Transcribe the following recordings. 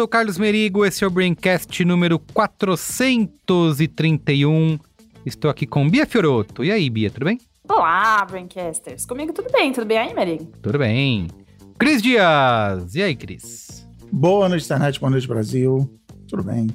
sou o Carlos Merigo, esse é o Braincast número 431. Estou aqui com Bia Fioroto. E aí, Bia, tudo bem? Olá, Braincasters. Comigo tudo bem, tudo bem aí, Merigo? Tudo bem. Cris Dias. E aí, Cris? Boa noite, internet, boa noite, Brasil. Tudo bem?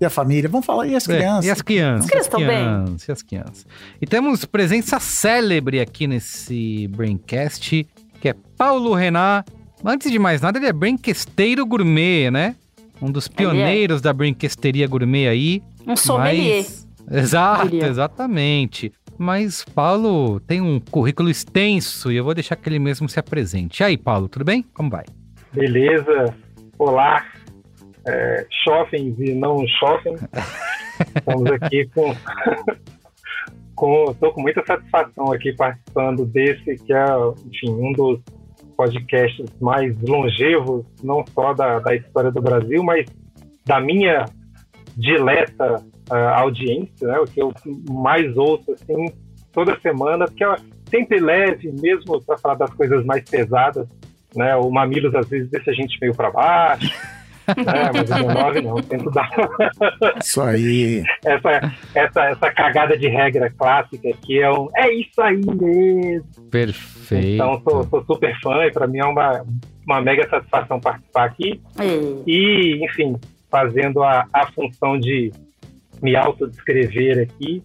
E a família? Vamos falar, e as É, crianças? e as crianças? As crianças estão bem? crianças, E as crianças. E temos presença célebre aqui nesse Braincast, que é Paulo Renan. Antes de mais nada, ele é brinquesteiro gourmet, né? Um dos pioneiros da brinquesteria gourmet aí. Um sommelier. Mas- Exato, exatamente. Mas Paulo tem um currículo extenso e eu vou deixar que ele mesmo se apresente. E aí, Paulo, tudo bem? Como vai? Beleza, olá, é, shoppings e não shopping. Estamos aqui com, com. Estou com muita satisfação aqui participando desse, que é, enfim, um dos podcasts mais longevos, não só da, da história do Brasil, mas da minha dileta ah, audiência, né? O que eu mais ouço assim toda semana, porque é sempre leve, mesmo para falar das coisas mais pesadas né? O Mamilos às vezes deixa a gente meio para baixo, né? Mas o 19 não, tento dar Isso aí. essa, essa, essa cagada de regra clássica que é um é isso aí mesmo. Perfeito. Então sou, sou super fã e para mim é uma, uma mega satisfação participar aqui E... e, enfim, fazendo a, a função de me autodescrever aqui.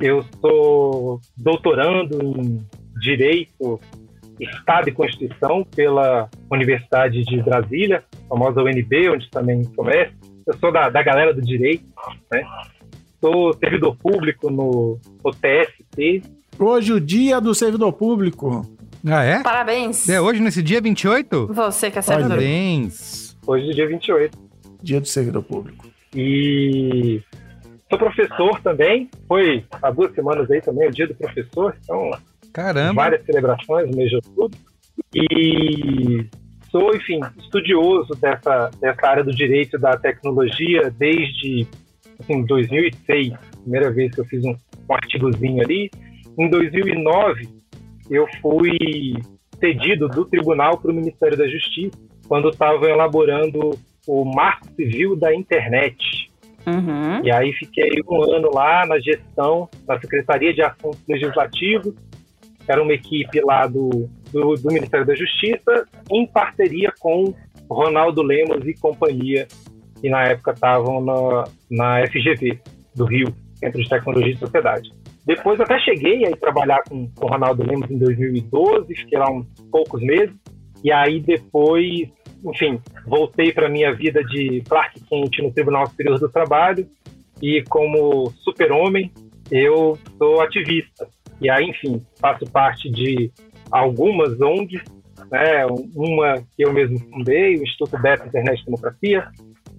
Eu sou doutorando em Direito, Estado e Constituição pela Universidade de Brasília, a famosa UNB, onde também comece. Eu sou da, da galera do direito, né? Sou servidor público no, no TST. Hoje o dia do servidor público. Ah, é? Parabéns. É hoje, nesse dia 28? Você que é servidor. Parabéns. Hoje é dia 28. Dia do servidor público. E sou professor também. Foi há duas semanas aí também, o dia do professor. Então, Caramba. várias celebrações no mês de outubro. E sou, enfim, estudioso dessa, dessa área do direito e da tecnologia desde assim, 2006, primeira vez que eu fiz um, um artigozinho ali. Em 2009, eu fui cedido do tribunal para o Ministério da Justiça, quando estavam elaborando o Marco Civil da Internet. Uhum. E aí fiquei um ano lá na gestão da Secretaria de Assuntos Legislativos. Era uma equipe lá do, do, do Ministério da Justiça, em parceria com Ronaldo Lemos e companhia, que na época estavam na, na FGV do Rio, Centro de Tecnologia e Sociedade. Depois até cheguei a trabalhar com o Ronaldo Lemos em 2012, fiquei lá uns poucos meses. E aí depois, enfim, voltei para minha vida de Clark Kent no Tribunal Superior do Trabalho e como super-homem eu sou ativista. E aí, enfim, faço parte de algumas ONGs, né? uma que eu mesmo fundei, o Instituto Beta Internet e Democracia,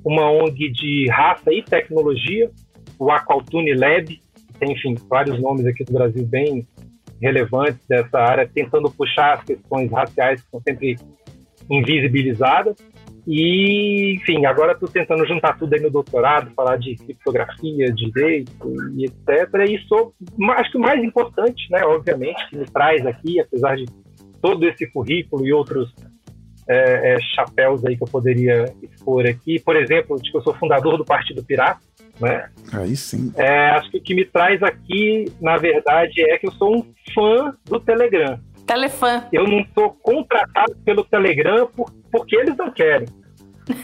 uma ONG de raça e tecnologia, o Aqualtune Lab, tem, enfim, vários nomes aqui do Brasil bem relevantes dessa área, tentando puxar as questões raciais que são sempre invisibilizadas. E, enfim, agora estou tentando juntar tudo aí no doutorado, falar de criptografia, direito e etc. E sou, acho que o mais importante, né, obviamente, que me traz aqui, apesar de todo esse currículo e outros é, é, chapéus aí que eu poderia expor aqui, por exemplo, de que eu sou fundador do Partido Pirata, né? Aí sim. É, acho que o que me traz aqui, na verdade, é que eu sou um fã do Telegram. Telefã. Eu não sou contratado pelo Telegram por, porque eles não querem.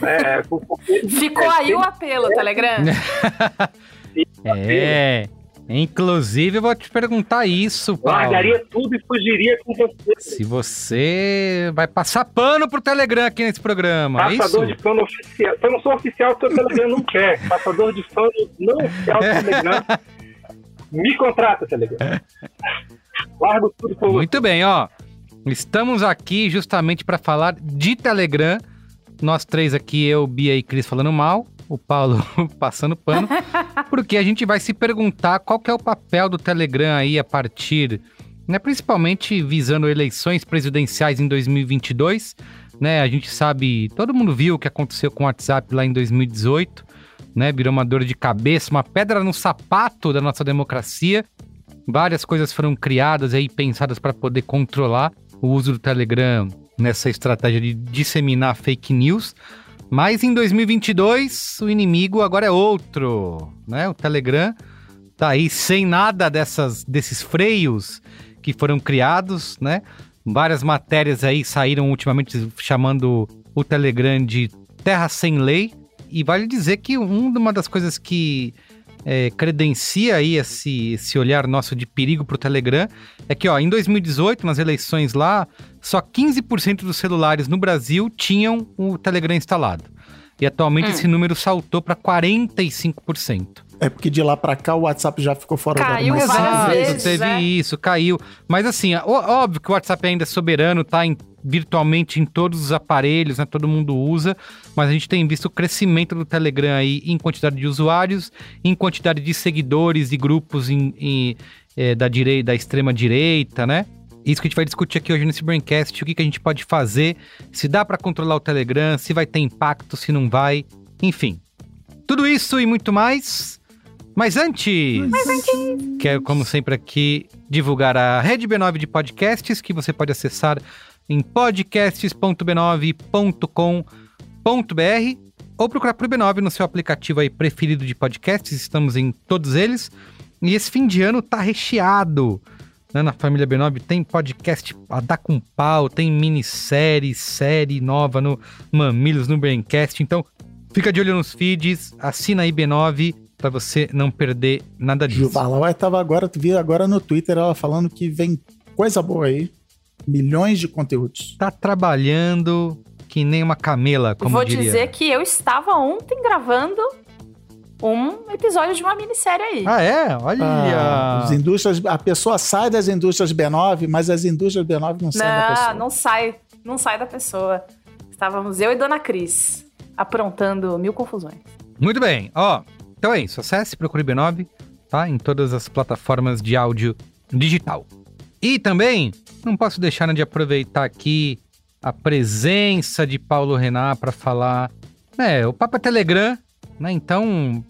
É, porque Ficou é, aí o apelo, Telegram. É. Inclusive, eu vou te perguntar isso, Paulo. Largaria tudo e fugiria com você. Se você vai passar pano pro Telegram aqui nesse programa, é Passador isso? de fã oficial. Se eu não sou oficial, o seu Telegram não quer. Passador de fã não oficial do Telegram. Me contrata, Telegram. Largo tudo por você. Muito bem, ó. Estamos aqui justamente para falar de Telegram. Nós três aqui, eu, Bia e Cris falando mal, o Paulo passando pano, porque a gente vai se perguntar qual é o papel do Telegram aí a partir, né, principalmente visando eleições presidenciais em 2022, né? A gente sabe, todo mundo viu o que aconteceu com o WhatsApp lá em 2018, né? Virou uma dor de cabeça, uma pedra no sapato da nossa democracia. Várias coisas foram criadas aí, pensadas para poder controlar o uso do Telegram nessa estratégia de disseminar fake news. Mas em 2022, o inimigo agora é outro, né? O Telegram tá aí sem nada dessas, desses freios que foram criados, né? Várias matérias aí saíram ultimamente chamando o Telegram de terra sem lei. E vale dizer que um- uma das coisas que é, credencia aí esse, esse olhar nosso de perigo pro Telegram é que, ó, em 2018, nas eleições lá, só 15% dos celulares no Brasil tinham o Telegram instalado. E atualmente Hum. esse número saltou para 45%. É porque de lá pra cá o WhatsApp já ficou fora Caiu da várias armação. vezes. teve é. isso, caiu. Mas assim, ó- óbvio que o WhatsApp ainda é soberano, tá em- virtualmente em todos os aparelhos, né? Todo mundo usa, mas a gente tem visto o crescimento do Telegram aí em quantidade de usuários, em quantidade de seguidores e grupos em, em, eh, da, direi da extrema direita, né? Isso que a gente vai discutir aqui hoje nesse Braincast, o que, que a gente pode fazer, se dá para controlar o Telegram, se vai ter impacto, se não vai, enfim. Tudo isso e muito mais. Mas antes, quero, como sempre, aqui divulgar a Rede B9 de podcasts, que você pode acessar em podcasts.b9.com.br ou procurar por B9 no seu aplicativo aí preferido de podcasts, estamos em todos eles. E esse fim de ano tá recheado. né? Na família B9 tem podcast a dar com pau, tem minissérie, série nova no Mamilos, no Braincast. Então, fica de olho nos feeds, assina aí B9 para você não perder nada disso. Juvala tava agora, tu viu agora no Twitter ela falando que vem coisa boa aí. Milhões de conteúdos. Tá trabalhando que nem uma camela, como Vou diria. dizer que eu estava ontem gravando um episódio de uma minissérie aí. Ah, é? Olha! Ah, as indústrias, a pessoa sai das indústrias B9, mas as indústrias B9 não saem da pessoa. não, não sai. Não sai da pessoa. Estávamos eu e Dona Cris aprontando mil confusões. Muito bem, ó. Então é isso. Acesse, procure B9, tá? Em todas as plataformas de áudio digital. E também, não posso deixar de aproveitar aqui a presença de Paulo Renan para falar. É, o Papa Telegram, né? Então,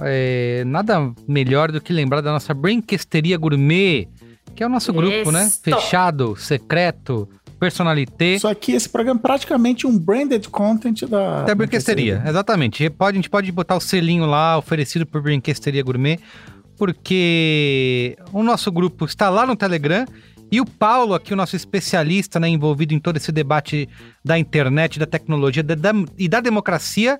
é, nada melhor do que lembrar da nossa Brinquesteria Gourmet, que é o nosso grupo, né? Fechado, secreto, personalité. Só que esse programa é praticamente um branded content da. Da Brinquesteria, exatamente. Pode, a gente pode botar o selinho lá, oferecido por Brinquesteria Gourmet, porque o nosso grupo está lá no Telegram e o Paulo, aqui, o nosso especialista, né, envolvido em todo esse debate da internet, da tecnologia da- da- e da democracia,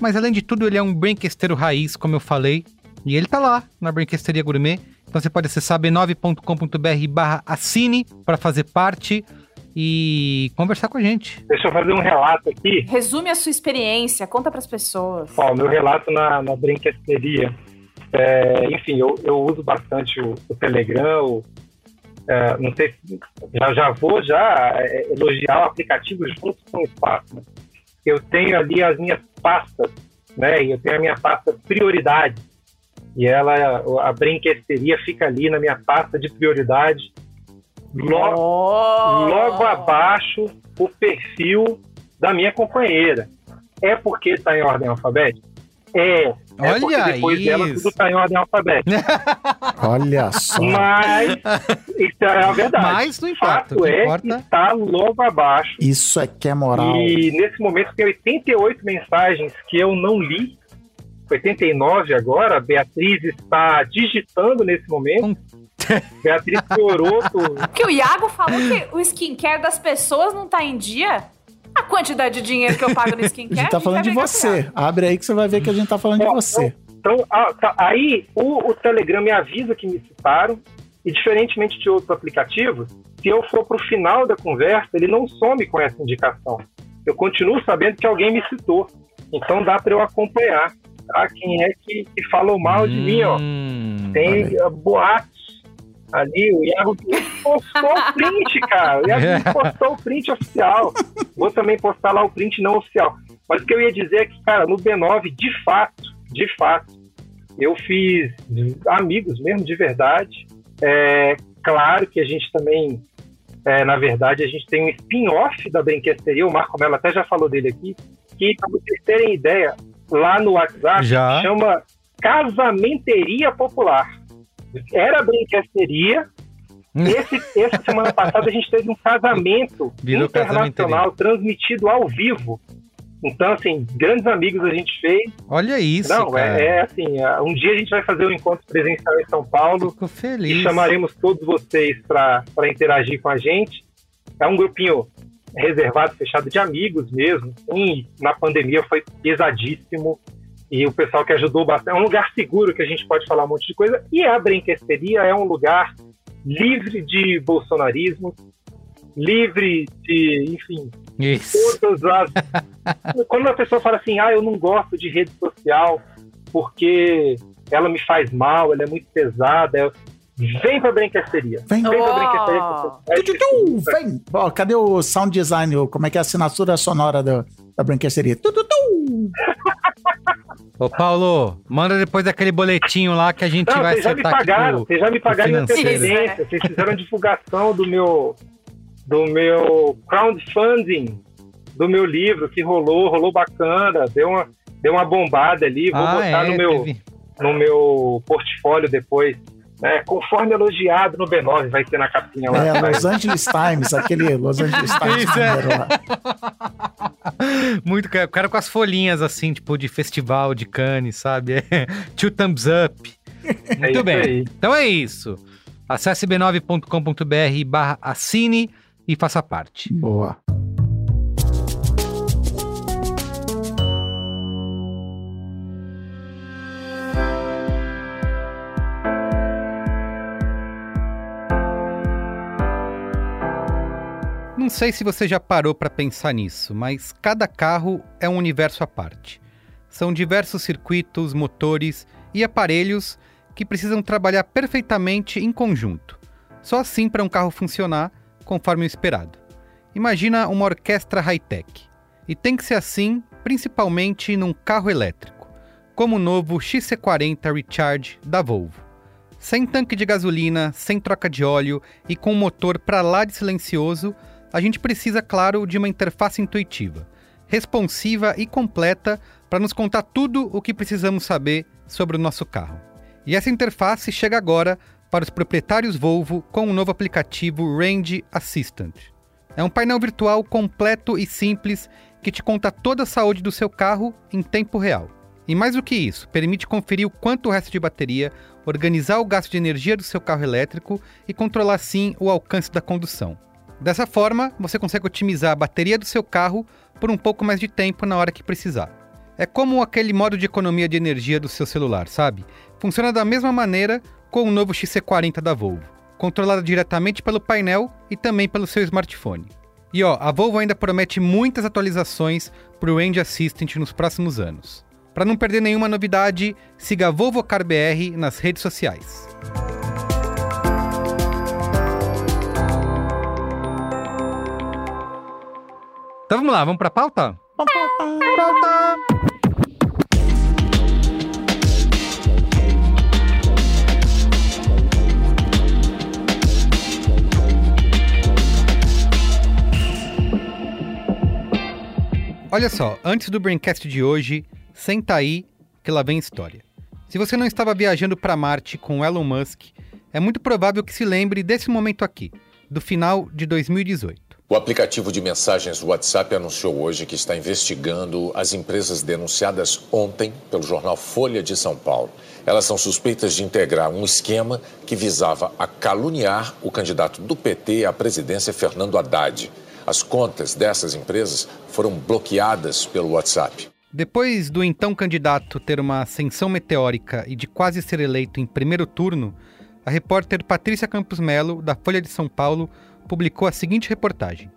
mas além de tudo, ele é um brinquesteiro raiz, como eu falei, e ele tá lá na Brinquesteria Gourmet. Então você pode acessar b9.com.br barra assine para fazer parte e conversar com a gente. Deixa eu fazer um relato aqui. Resume a sua experiência, conta pras pessoas. Ó, meu relato na, na brinquesteria. É, enfim, eu, eu uso bastante o, o Telegram. o- é, não sei se já, já vou já é, elogiar o aplicativo junto com o espaço. né? Eu tenho ali as minhas pastas, né? E eu tenho a minha pasta prioridade. E ela, a brinquesteria fica ali na minha pasta de prioridade. Logo, Oh! logo abaixo o perfil da minha companheira. É porque está em ordem alfabética? É. é Olha depois dela isso. tudo está em ordem alfabética. Olha só. Mas isso é a verdade. Mas não importa, o Fato que é importa- que está logo abaixo. Isso é que é moral. E nesse momento tem 88 mensagens que eu não li. 89 agora, a Beatriz está digitando nesse momento. Beatriz Fioroto Porque o Iago falou que o skincare das pessoas não tá em dia. A quantidade de dinheiro que eu pago no A skincare. gente tá falando de é você. Abre aí que você vai ver que a gente tá falando de você. Então, ah, tá, aí o, o Telegram me avisa que me citaram, e diferentemente de outros aplicativos, se eu for para o final da conversa, ele não some com essa indicação. Eu continuo sabendo que alguém me citou. Então dá para eu acompanhar tá? quem é que, que falou mal de mim. Ó. Hum, Tem boatos ali, o Iago postou o print, cara. O Iago postou o print oficial. Vou também postar lá o print não oficial. Mas o que eu ia dizer é que, cara, no B9, de fato, de fato, eu fiz amigos mesmo, de verdade. É, claro que a gente também, é, na verdade, a gente tem um spin-off da Brinquesteria, o Marco Mello até já falou dele aqui, que, para vocês terem ideia, lá no WhatsApp Já. chama Casamenteria Popular. Era Brinquesteria. Esse, essa semana passada a gente teve um casamento Virou internacional transmitido ao vivo. Então, assim, grandes amigos a gente fez. Olha isso, Não, é, é assim, é, um dia a gente vai fazer um encontro presencial em São Paulo Fico e feliz. chamaremos todos vocês para interagir com a gente. É um grupinho reservado, fechado de amigos mesmo. E na pandemia foi pesadíssimo. E o pessoal que ajudou bastante. É um lugar seguro que a gente pode falar um monte de coisa. E a Brinquesteria é um lugar livre de bolsonarismo, livre de, enfim, Isso. todas as. Quando a pessoa fala assim, ah, eu não gosto de rede social porque ela me faz mal, ela é muito pesada. eu- Vem pra brinquesteria. Vem. Vem pra brinquesteria. Oh. você- Tu, vem! Ó, cadê o sound design? Como é que é a assinatura sonora da, da brinquesteria? Tu, tu, tu. Ô, Paulo, manda depois aquele boletinho lá que a gente Não, vai vocês já me acertar aqui pagaram, vocês já me pagaram em antecedência, vocês fizeram divulgação do meu do meu crowdfunding do meu livro que rolou, rolou bacana, deu uma deu uma bombada ali, vou Ah, botar é, no meu teve- no meu portfólio depois. Né? conforme elogiado no B9, vai ter na capinha lá. É, Vai- Los Angeles Times, aquele Los Angeles Times Isso, é. lá. Muito, cara, o cara com as folhinhas assim, tipo de festival de Cannes, sabe? É, Two thumbs up. É Muito isso bem. aí. Então é isso. Acesse b9.com.br barra assine e faça parte. Boa. Não sei se você já parou para pensar nisso, mas cada carro é um universo à parte. São diversos circuitos, motores e aparelhos que precisam trabalhar perfeitamente em conjunto. Só assim para um carro funcionar conforme o esperado. Imagina uma orquestra high-tech. E tem que ser assim, principalmente num carro elétrico, como o novo XC40 Recharge da Volvo. Sem tanque de gasolina, sem troca de óleo e com um motor para lá de silencioso, a gente precisa, claro, de uma interface intuitiva, responsiva e completa para nos contar tudo o que precisamos saber sobre o nosso carro. E essa interface chega agora para os proprietários Volvo com o novo aplicativo Range Assistant. É um painel virtual completo e simples que te conta toda a saúde do seu carro em tempo real. E mais do que isso, permite conferir o quanto o resto de bateria, organizar o gasto de energia do seu carro elétrico e controlar sim o alcance da condução. Dessa forma, você consegue otimizar a bateria do seu carro por um pouco mais de tempo na hora que precisar. É como aquele modo de economia de energia do seu celular, sabe? Funciona da mesma maneira com o novo XC40 da Volvo, controlado diretamente pelo painel e também pelo seu smartphone. E ó, a Volvo ainda promete muitas atualizações para o Range Assistant nos próximos anos. Para não perder nenhuma novidade, siga a Volvo Car BR nas redes sociais. Então vamos lá, vamos para a pauta? Pauta! Olha só, antes do Braincast de hoje, senta aí que lá vem história. Se você não estava viajando para Marte com Elon Musk, é muito provável que se lembre desse momento aqui, do final de 2018. O aplicativo de mensagens WhatsApp anunciou hoje que está investigando as empresas denunciadas ontem pelo jornal Folha de São Paulo. Elas são suspeitas de integrar um esquema que visava a caluniar o candidato do PT à presidência, Fernando Haddad. As contas dessas empresas foram bloqueadas pelo WhatsApp. Depois do então candidato ter uma ascensão meteórica e de quase ser eleito em primeiro turno, a repórter Patrícia Campos Melo, da Folha de São Paulo, publicou a seguinte reportagem: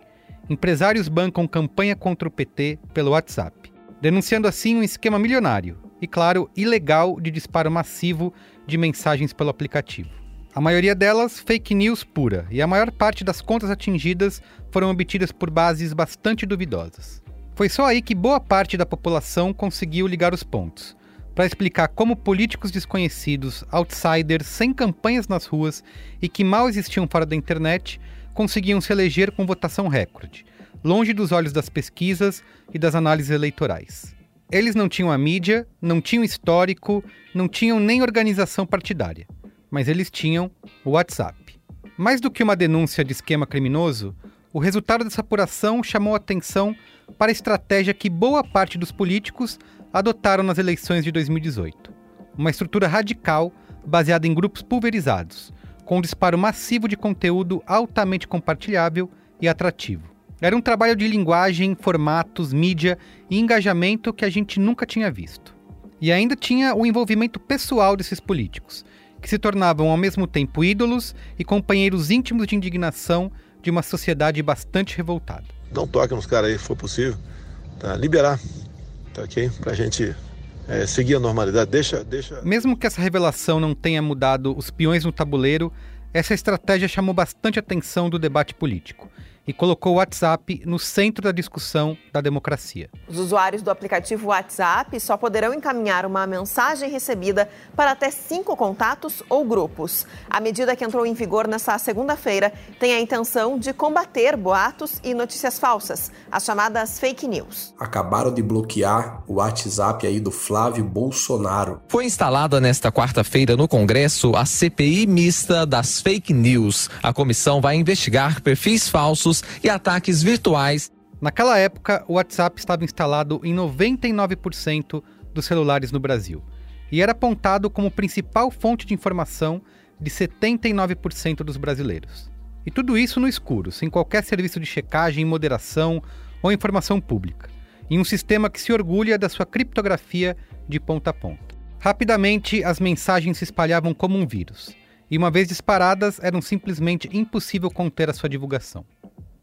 Empresários bancam campanha contra o PT pelo WhatsApp, denunciando assim um esquema milionário e, claro, ilegal de disparo massivo de mensagens pelo aplicativo. A maioria delas fake news pura, e a maior parte das contas atingidas foram obtidas por bases bastante duvidosas. Foi só aí que boa parte da população conseguiu ligar os pontos, para explicar como políticos desconhecidos, outsiders, sem campanhas nas ruas e que mal existiam fora da internet, conseguiam se eleger com votação recorde, longe dos olhos das pesquisas e das análises eleitorais. Eles não tinham a mídia, não tinham histórico, não tinham nem organização partidária, mas eles tinham o WhatsApp. Mais do que uma denúncia de esquema criminoso, o resultado dessa apuração chamou atenção para a estratégia que boa parte dos políticos adotaram nas eleições de 2018. Uma estrutura radical baseada em grupos pulverizados, com um disparo massivo de conteúdo altamente compartilhável e atrativo. Era um trabalho de linguagem, formatos, mídia e engajamento que a gente nunca tinha visto. E ainda tinha o envolvimento pessoal desses políticos, que se tornavam ao mesmo tempo ídolos e companheiros íntimos de indignação de uma sociedade bastante revoltada. Não toque nos caras aí, se for possível. Tá? Liberar, tá ok? Pra gente é, seguir a normalidade. Deixa, deixa. Mesmo que essa revelação não tenha mudado os peões no tabuleiro, essa estratégia chamou bastante atenção do debate político e colocou o WhatsApp no centro da discussão da democracia. Os usuários do aplicativo WhatsApp só poderão encaminhar uma mensagem recebida para até cinco contatos ou grupos. A medida que entrou em vigor nesta segunda-feira tem a intenção de combater boatos e notícias falsas, as chamadas fake news. Acabaram de bloquear o WhatsApp aí do Flávio Bolsonaro. Foi instalada nesta quarta-feira no Congresso a CPI mista das fake news. A comissão vai investigar perfis falsos e ataques virtuais. Naquela época, o WhatsApp estava instalado em 99% dos celulares no Brasil e era apontado como principal fonte de informação de 79% dos brasileiros. E tudo isso no escuro, sem qualquer serviço de checagem, moderação ou informação pública, em um sistema que se orgulha da sua criptografia de ponta a ponta. Rapidamente, as mensagens se espalhavam como um vírus, e uma vez disparadas, eram simplesmente impossível conter a sua divulgação.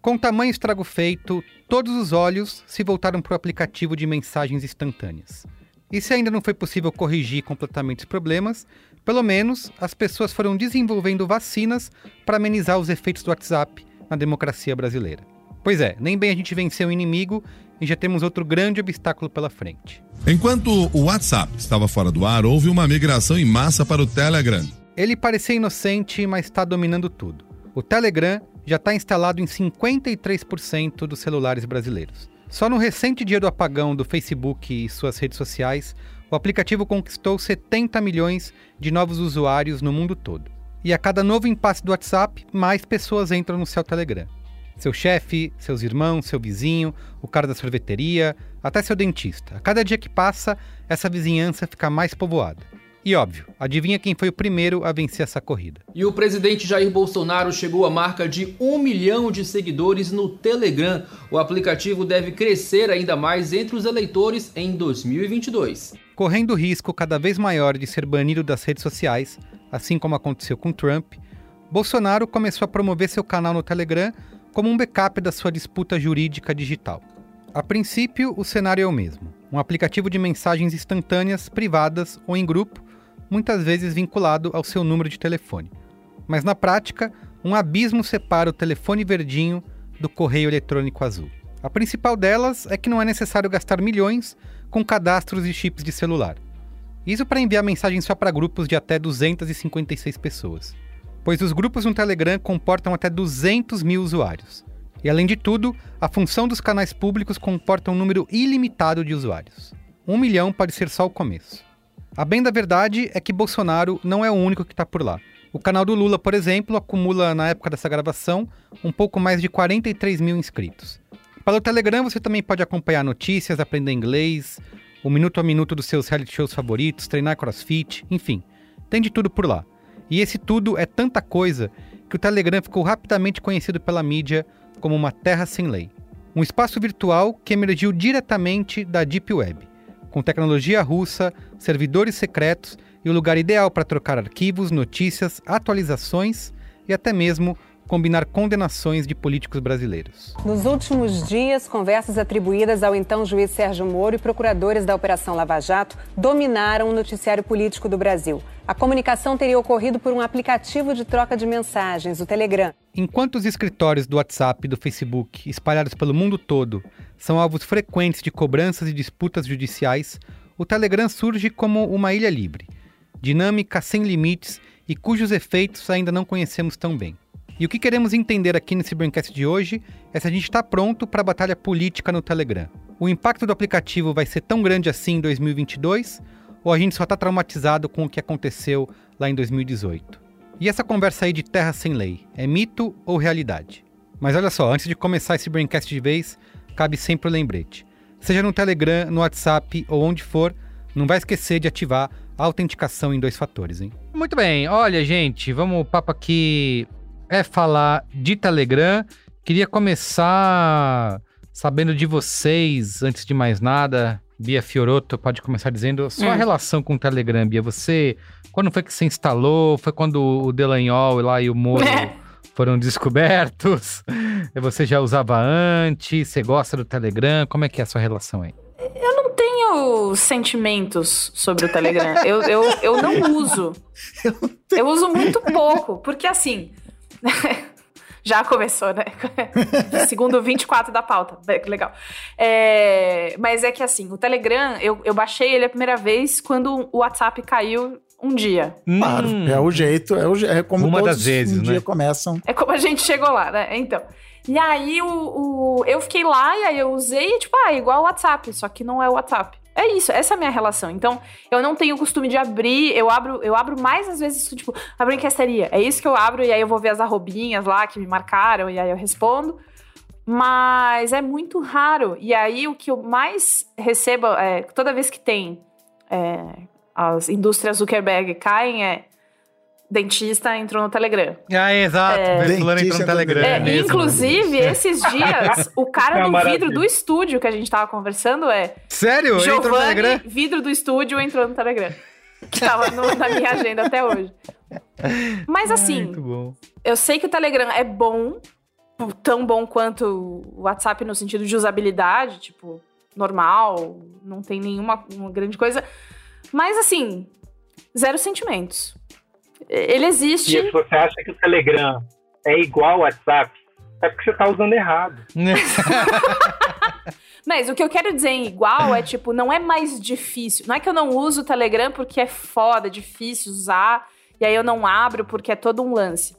Com tamanho estrago feito, todos os olhos se voltaram para o aplicativo de mensagens instantâneas. E se ainda não foi possível corrigir completamente os problemas, pelo menos as pessoas foram desenvolvendo vacinas para amenizar os efeitos do WhatsApp na democracia brasileira. Pois é, nem bem a gente venceu o inimigo e já temos outro grande obstáculo pela frente. Enquanto o WhatsApp estava fora do ar, houve uma migração em massa para o Telegram. Ele parecia inocente, mas está dominando tudo. O Telegram já está instalado em 53% dos celulares brasileiros. Só no recente dia do apagão do Facebook e suas redes sociais, o aplicativo conquistou 70 milhões de novos usuários no mundo todo. E a cada novo impasse do WhatsApp, mais pessoas entram no seu Telegram. Seu chefe, seus irmãos, seu vizinho, o cara da sorveteria, até seu dentista. A cada dia que passa, essa vizinhança fica mais povoada. E óbvio, adivinha quem foi o primeiro a vencer essa corrida? E o presidente Jair Bolsonaro chegou à marca de um milhão de seguidores no Telegram. O aplicativo deve crescer ainda mais entre os eleitores em 2022. Correndo o risco cada vez maior de ser banido das redes sociais, assim como aconteceu com Trump, Bolsonaro começou a promover seu canal no Telegram como um backup da sua disputa jurídica digital. A princípio, o cenário é o mesmo: um aplicativo de mensagens instantâneas, privadas ou em grupo muitas vezes vinculado ao seu número de telefone. Mas na prática, um abismo separa o telefone verdinho do correio eletrônico azul. A principal delas é que não é necessário gastar milhões com cadastros e chips de celular. Isso para enviar mensagens só para grupos de até 256 pessoas, pois os grupos no Telegram comportam até 200 mil usuários. E além de tudo, a função dos canais públicos comporta um número ilimitado de usuários. Um milhão pode ser só o começo. A bem da verdade é que Bolsonaro não é o único que está por lá. O canal do Lula, por exemplo, acumula, na época dessa gravação, um pouco mais de 43 mil inscritos. Pelo Telegram você também pode acompanhar notícias, aprender inglês, o minuto a minuto dos seus reality shows favoritos, treinar crossfit, enfim, tem de tudo por lá. E esse tudo é tanta coisa que o Telegram ficou rapidamente conhecido pela mídia como uma terra sem lei. Um espaço virtual que emergiu diretamente da Deep Web com tecnologia russa, servidores secretos e o lugar ideal para trocar arquivos, notícias, atualizações e até mesmo combinar condenações de políticos brasileiros. Nos últimos dias, conversas atribuídas ao então juiz Sérgio Moro e procuradores da Operação Lava Jato dominaram o noticiário político do Brasil. A comunicação teria ocorrido por um aplicativo de troca de mensagens, o Telegram. Enquanto os escritórios do WhatsApp e do Facebook, espalhados pelo mundo todo, são alvos frequentes de cobranças e disputas judiciais, o Telegram surge como uma ilha livre, dinâmica sem limites e cujos efeitos ainda não conhecemos tão bem. E o que queremos entender aqui nesse Braincast de hoje é se a gente está pronto para a batalha política no Telegram. O impacto do aplicativo vai ser tão grande assim em 2022 ou a gente só está traumatizado com o que aconteceu lá em 2018? E essa conversa aí de terra sem lei, é mito ou realidade? Mas olha só, antes de começar esse Braincast de vez, cabe sempre o lembrete. Seja no Telegram, no WhatsApp ou onde for, não vai esquecer de ativar a autenticação em dois fatores, hein? Muito bem, olha gente, vamos, o papo aqui é falar de Telegram. Queria começar sabendo de vocês, antes de mais nada. Bia Fioroto pode começar dizendo sua Hum. relação com o Telegram, Bia. Você, quando foi que você instalou? Foi quando o Delanhol lá e o Moro foram descobertos? Você já usava antes? Você gosta do Telegram? Como é que é a sua relação aí? Eu não tenho sentimentos sobre o Telegram. Eu, eu, eu não uso. Eu uso muito pouco, porque assim. Já começou, né? Segundo 24 da pauta. Legal. É, mas é que assim, o Telegram, eu, eu baixei ele a primeira vez quando o WhatsApp caiu um dia. Claro, é o jeito, é, o, é como Uma todos das vezes, um né? dia começam. É como a gente chegou lá, né? Então. E aí o, o- eu fiquei lá e aí eu usei, tipo, ah, igual o WhatsApp, só que não é o WhatsApp. É isso, essa é a minha relação. Então, eu não tenho o costume de abrir, eu abro, eu abro mais às vezes, tipo, abro enquestaria. É isso que eu abro e aí eu vou ver as arrobinhas lá que me marcaram e aí eu respondo. Mas é muito raro. E aí o que eu mais recebo, é, toda vez que tem é, as indústrias Zuckerberg caem, é dentista entrou no Telegram. Ah, exato. É. É. Fulano entrou no Dentista Telegram. É, mesmo. inclusive, esses dias, o cara É uma do maravilha. vidro do estúdio que a gente tava conversando é Sério? Entrou no Giovanni, Telegram? vidro do estúdio, entrou no Telegram. Que tava no- na minha agenda até hoje. Mas assim, Muito bom. eu sei que o Telegram é bom, tão bom quanto o WhatsApp no sentido de usabilidade, tipo, normal, não tem nenhuma uma grande coisa. Mas assim, zero sentimentos. Ele existe. E se você acha que o Telegram é igual ao WhatsApp, é porque você tá usando errado. Mas o que eu quero dizer em igual é, tipo, não é mais difícil. Não é que eu não uso o Telegram porque é foda, é difícil usar, e aí eu não abro porque é todo um lance.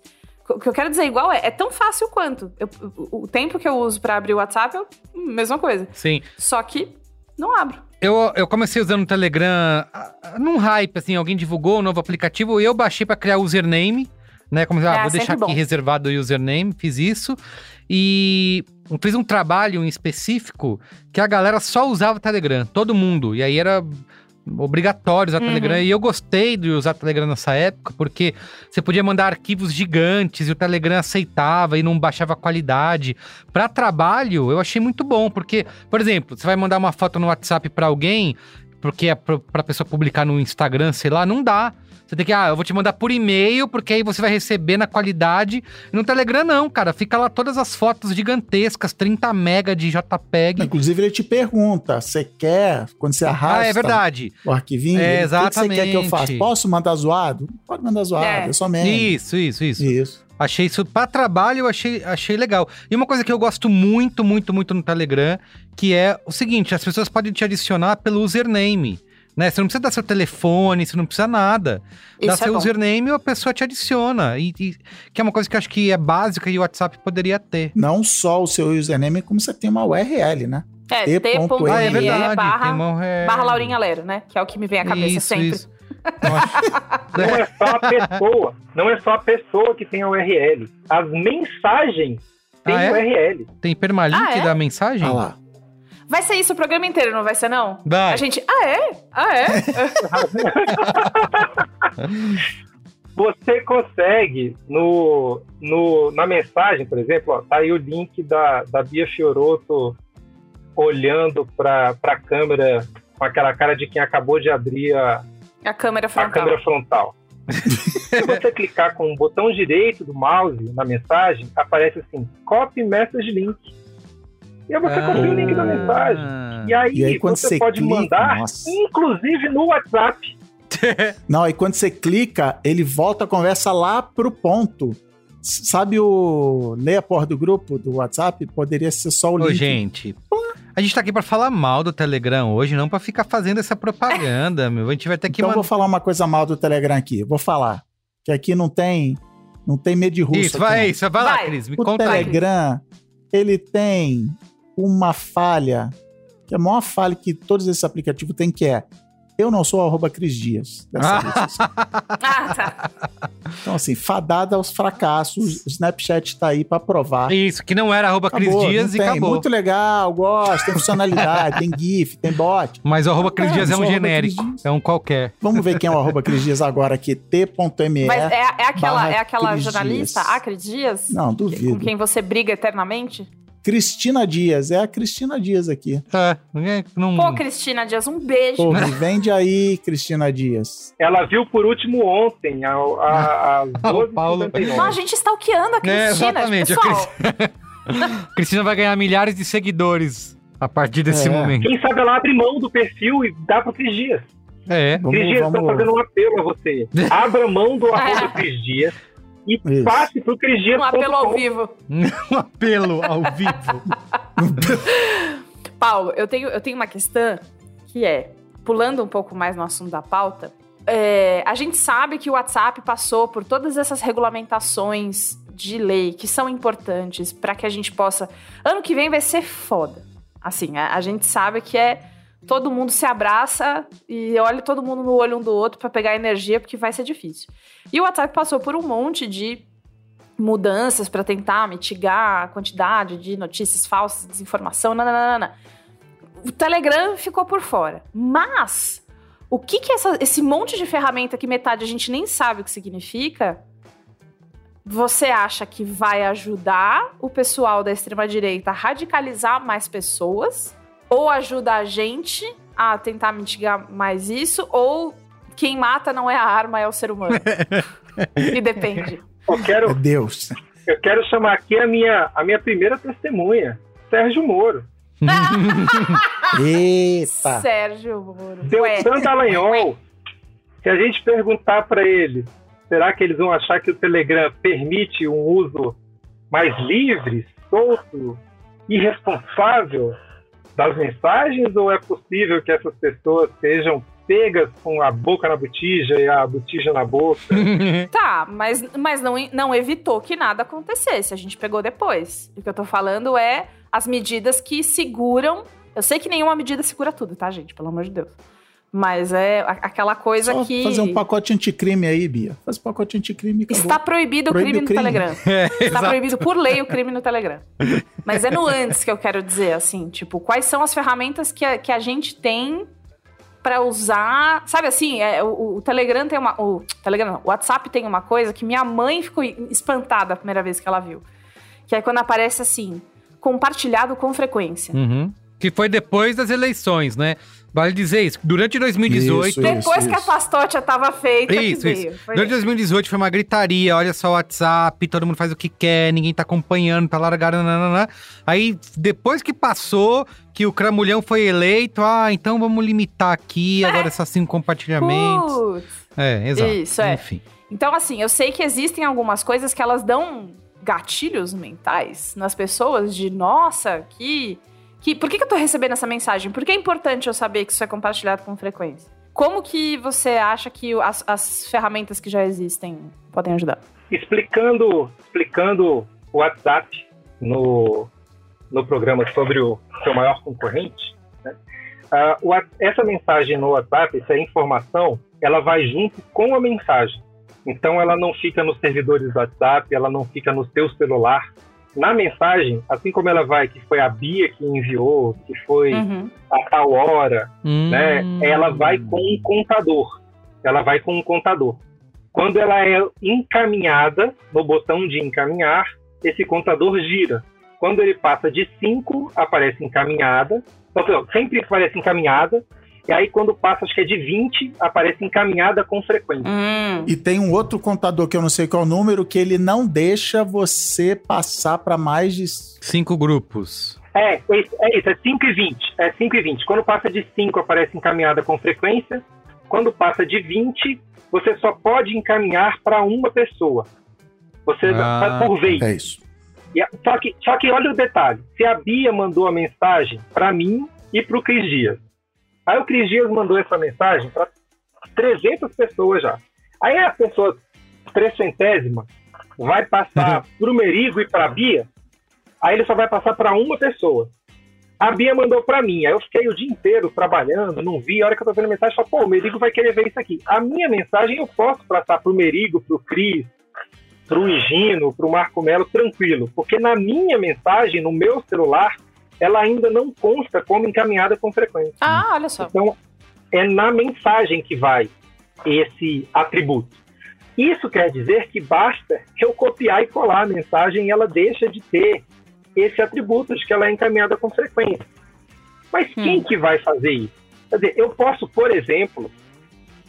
O que eu quero dizer igual é, é tão fácil quanto. Eu- o, o tempo que eu uso pra abrir o WhatsApp é a mesma coisa. Sim. Só que não abro. Eu, eu comecei usando o Telegram ah, ah, num hype, assim, alguém divulgou um novo aplicativo e eu baixei pra criar username, né? Como, ah, É, vou deixar aqui bom. reservado o username, fiz isso. E fiz um trabalho em específico que a galera só usava o Telegram, todo mundo. E aí era obrigatório usar Uhum. Telegram. E eu gostei de usar Telegram nessa época, porque você podia mandar arquivos gigantes e o Telegram aceitava e não baixava a qualidade. Pra trabalho, eu achei muito bom, porque, por exemplo, você vai mandar uma foto no WhatsApp pra alguém, porque é pra pessoa publicar no Instagram, sei lá, não dá. Você tem que, ah, eu vou te mandar por e-mail, porque aí você vai receber na qualidade. E no Telegram, não, cara. Fica lá todas as fotos gigantescas, 30 mega de JPEG. Inclusive, ele te pergunta: você quer, quando você arrasta Ah, é verdade. o arquivinho, É, ele, o que que você quer que eu exatamente. faça? Posso mandar zoado? Pode mandar zoado, É. é, somente. Isso, isso, isso. Isso. Achei isso pra trabalho, eu achei, achei legal. E uma coisa que eu gosto muito, muito, muito no Telegram, que é o seguinte: as pessoas podem te adicionar pelo username. Né? Você não precisa dar seu telefone, você não precisa nada. Dá Isso é seu bom. username e a pessoa te adiciona. E, e- que é uma coisa que eu acho que é básica e o WhatsApp poderia ter. Não só o seu username, como você tem uma URL, né? É, T.me. Ah, é verdade. barra, é... barra Laurinha Lero, né? Que é o que me vem à cabeça Isso, sempre. isso. Não é só a pessoa, não é só a pessoa que tem a URL. As mensagens têm Ah, é? URL. Tem permalink Ah, é? da mensagem? Olha lá. Vai ser isso o programa inteiro, não vai ser, não? Vai. A gente. Ah, é? Ah, é? Você consegue, no, no, na mensagem, por exemplo, ó, tá aí o link da, da Bia Fioroto olhando para a câmera com aquela cara de quem acabou de abrir a, A câmera a frontal. câmera frontal. Se você clicar com o botão direito do mouse na mensagem, aparece assim, copy message link. E aí você copia o link da mensagem. E aí, E aí, quando você, você pode clica, mandar, nossa. inclusive no WhatsApp. Não, e quando você clica, ele volta a conversa lá pro ponto. Sabe o ler a porra do grupo do WhatsApp? Poderia ser só o Ô, link. gente, a gente tá aqui pra falar mal do Telegram hoje, não pra ficar fazendo essa propaganda, meu. A gente vai ter que Então eu mandar. vou falar uma coisa mal do Telegram aqui. Vou falar. Que aqui não tem, não tem medo de russo. Isso, aqui, vai, isso, vai lá, Vai. Cris, me O conta aí. Telegram, ele tem uma falha, que é a maior falha que todos esses aplicativos têm, que é eu não sou arroba Cris Dias. dessa rede social. Ah, tá. Então, assim, fadada aos fracassos, o Snapchat tá aí pra provar. Isso, que não era arroba Cris Acabou, Dias não e tem. acabou. Muito legal, gosto, tem funcionalidade, tem GIF, tem bot. Mas o arroba Cris É, Dias é um genérico, Cris é um qualquer. Vamos ver quem é o arroba Cris Dias agora aqui, t.me. Mas é, é aquela, é aquela Cris jornalista, Dias. a Cris Dias? Não, Com duvido. quem você briga eternamente? Cristina Dias, é a Cristina Dias aqui. É, é, não... Pô, Cristina Dias, um beijo. Pô, me vende aí, Cristina Dias. Ela viu por último ontem, a- a- O Paulo- 12h59. Não, a gente stalkeando a É, Cristina, exatamente. a pessoal. Cris- Cristina vai ganhar milhares de seguidores a partir desse É. momento. Quem sabe ela abre mão do perfil e dá pro Cris Dias. É. Vamos- Cris Dias, vamos- fazendo um apelo a você. Abra mão do arroba Cris Dias e Isso. passe pro Cris Dias. Um apelo ao vivo. um apelo ao vivo. Paulo, eu tenho, eu tenho uma questão que é, pulando um pouco mais no assunto da pauta, é, a gente sabe que o WhatsApp passou por todas essas regulamentações de lei que são importantes para que a gente possa. Ano que vem vai ser foda. Assim, a, a gente sabe que é todo mundo se abraça e olha todo mundo no olho um do outro para pegar energia, porque vai ser difícil. E o WhatsApp passou por um monte de mudanças para tentar mitigar a quantidade de notícias falsas, desinformação, nananana. O Telegram ficou por fora. Mas o que que essa- esse monte de ferramenta que metade a gente nem sabe o que significa, você acha que vai ajudar o pessoal da extrema direita a radicalizar mais pessoas ou ajuda a gente a tentar mitigar mais isso ou quem mata não é a arma, é o ser humano? e depende. Eu É quero, Deus. eu quero chamar aqui a minha, a minha primeira testemunha, Sérgio Moro. Eita. Sérgio Moro. Deu Ué. tanto Dallagnol. Se a gente perguntar para eles, será que eles vão achar que o Telegram permite um uso mais livre, solto, irresponsável das mensagens? Ou é possível que essas pessoas sejam pegas com a boca na botija e a botija na boca? Tá, mas, mas não, não evitou que nada acontecesse. A gente pegou depois. O que eu tô falando é as medidas que seguram. Eu sei que nenhuma medida segura tudo, tá, gente? Pelo amor de Deus. Mas é aquela coisa Só que. fazer um pacote anticrime aí, Bia. Faz um pacote anticrime. acabou. Está proibido o crime o no crime. Telegram. É, Está exato. proibido por lei o crime no Telegram. Mas é no antes que eu quero dizer, assim, tipo, quais são as ferramentas que a, que a gente tem pra usar. Sabe assim, é, o, o Telegram tem uma. O Telegram não, o WhatsApp tem uma coisa que minha mãe ficou espantada a primeira vez que ela viu. Que é quando aparece assim, compartilhado com frequência. Uhum. Que foi depois das eleições, né? Vale dizer isso. Durante 2018. Isso, Depois que a pastote tava feita, Isso, que isso. veio. Foi Durante 2018 foi uma gritaria, olha só o WhatsApp, todo mundo faz o que quer, ninguém tá acompanhando, tá largado, nananã. Aí, depois que passou, que o Cramulhão foi eleito, ah, então vamos limitar aqui agora esses cinco compartilhamentos. Putz. É, exato. Isso, é. Enfim. Então, assim, eu sei que existem algumas coisas que elas dão gatilhos mentais nas pessoas de, nossa, que. Que por que, que eu tô recebendo essa mensagem? Por que é importante eu saber que isso é compartilhado com frequência? Como que você acha que as, as ferramentas que já existem podem ajudar? explicando, explicando o WhatsApp no, no programa sobre o seu maior concorrente, né? Ah, o essa mensagem no WhatsApp, essa informação, ela vai junto com a mensagem. Então ela não fica nos servidores do WhatsApp, ela não fica no seu celular. Na mensagem, assim como ela vai, que foi a Bia que enviou, que foi Uhum. a tal hora, Hum. né? Ela vai com um contador. Ela vai com um contador. Quando ela é encaminhada no botão de encaminhar, esse contador gira. Quando ele passa de 5, aparece encaminhada. Então, sempre aparece encaminhada. E aí, quando passa, acho que é de 20, aparece encaminhada com frequência. Hum. E tem um outro contador que eu não sei qual é o número, que ele não deixa você passar para mais de. Cinco grupos. É, é isso, é isso, é 5 e 20. É 5 e 20. Quando passa de 5, aparece encaminhada com frequência. Quando passa de 20, você só pode encaminhar para uma pessoa. Você Ah, por vez. É isso. E só, que, só que olha o detalhe: se a Bia mandou a mensagem para mim e para o Cris Dias. Aí o Cris Dias mandou essa mensagem para 300 pessoas já. Aí a pessoa trecentésima vai passar para o Merigo e para a Bia, aí ele só vai passar para uma pessoa. A Bia mandou para mim, aí eu fiquei o dia inteiro trabalhando, não vi. A hora que eu tô vendo a mensagem, eu falo, pô, o Merigo vai querer ver isso aqui. A minha mensagem eu posso passar pro Merigo, pro Cris, pro Higino, pro Marco Melo, tranquilo. Porque na minha mensagem, no meu celular, ela ainda não consta como encaminhada com frequência. Ah, olha só. Então, é na mensagem que vai esse atributo. Isso quer dizer que basta eu copiar e colar a mensagem e ela deixa de ter esse atributo de que ela é encaminhada com frequência. Mas quem que vai fazer isso? Quer dizer, eu posso, por exemplo,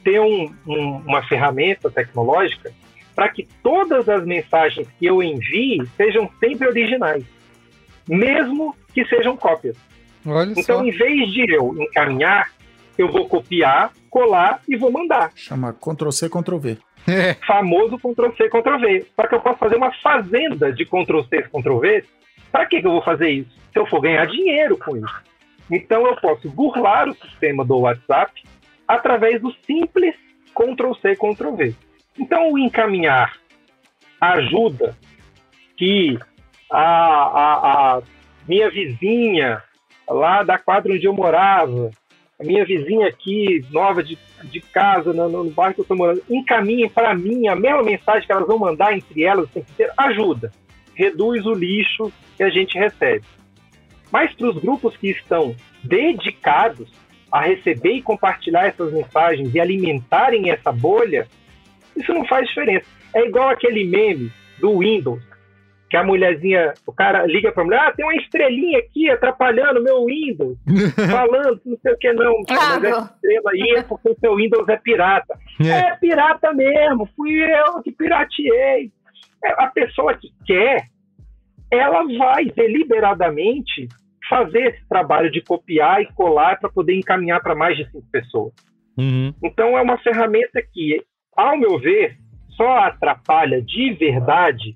ter um- um- uma ferramenta tecnológica para que todas as mensagens que eu envie sejam sempre originais, mesmo que sejam cópias. Olha Então, só. em vez de eu encaminhar, eu vou copiar, colar e vou mandar. Chama Ctrl-C, Ctrl-V. É. Famoso Ctrl-C, Ctrl-V. Só que eu posso fazer uma fazenda de Ctrl-C, Ctrl-V. Para que, que eu vou fazer isso? Se eu for ganhar dinheiro com isso. Então, eu posso burlar o sistema do WhatsApp através do simples Ctrl-C, Ctrl-V. Então, o encaminhar ajuda que a, a, a minha vizinha lá da quadra onde eu morava, a minha vizinha aqui, nova de, de casa, no, no bairro que eu estou morando, encaminhem para mim a mesma mensagem que elas vão mandar entre elas o tempo inteiro, ajuda. Reduz o lixo que a gente recebe. Mas para os grupos que estão dedicados a receber e compartilhar essas mensagens e alimentarem essa bolha, isso não faz diferença. É igual aquele meme do Windows, que a mulherzinha, o cara liga pra mulher, ah, tem uma estrelinha aqui atrapalhando meu Windows, falando não sei o que não, Ah, mas essa estrela aí é porque o seu Windows é pirata. É. É, pirata mesmo, fui eu que pirateei. É, a pessoa que quer, ela vai deliberadamente fazer esse trabalho de copiar e colar para poder encaminhar para mais de cinco pessoas. Uhum. Então é uma ferramenta que, ao meu ver, só atrapalha de verdade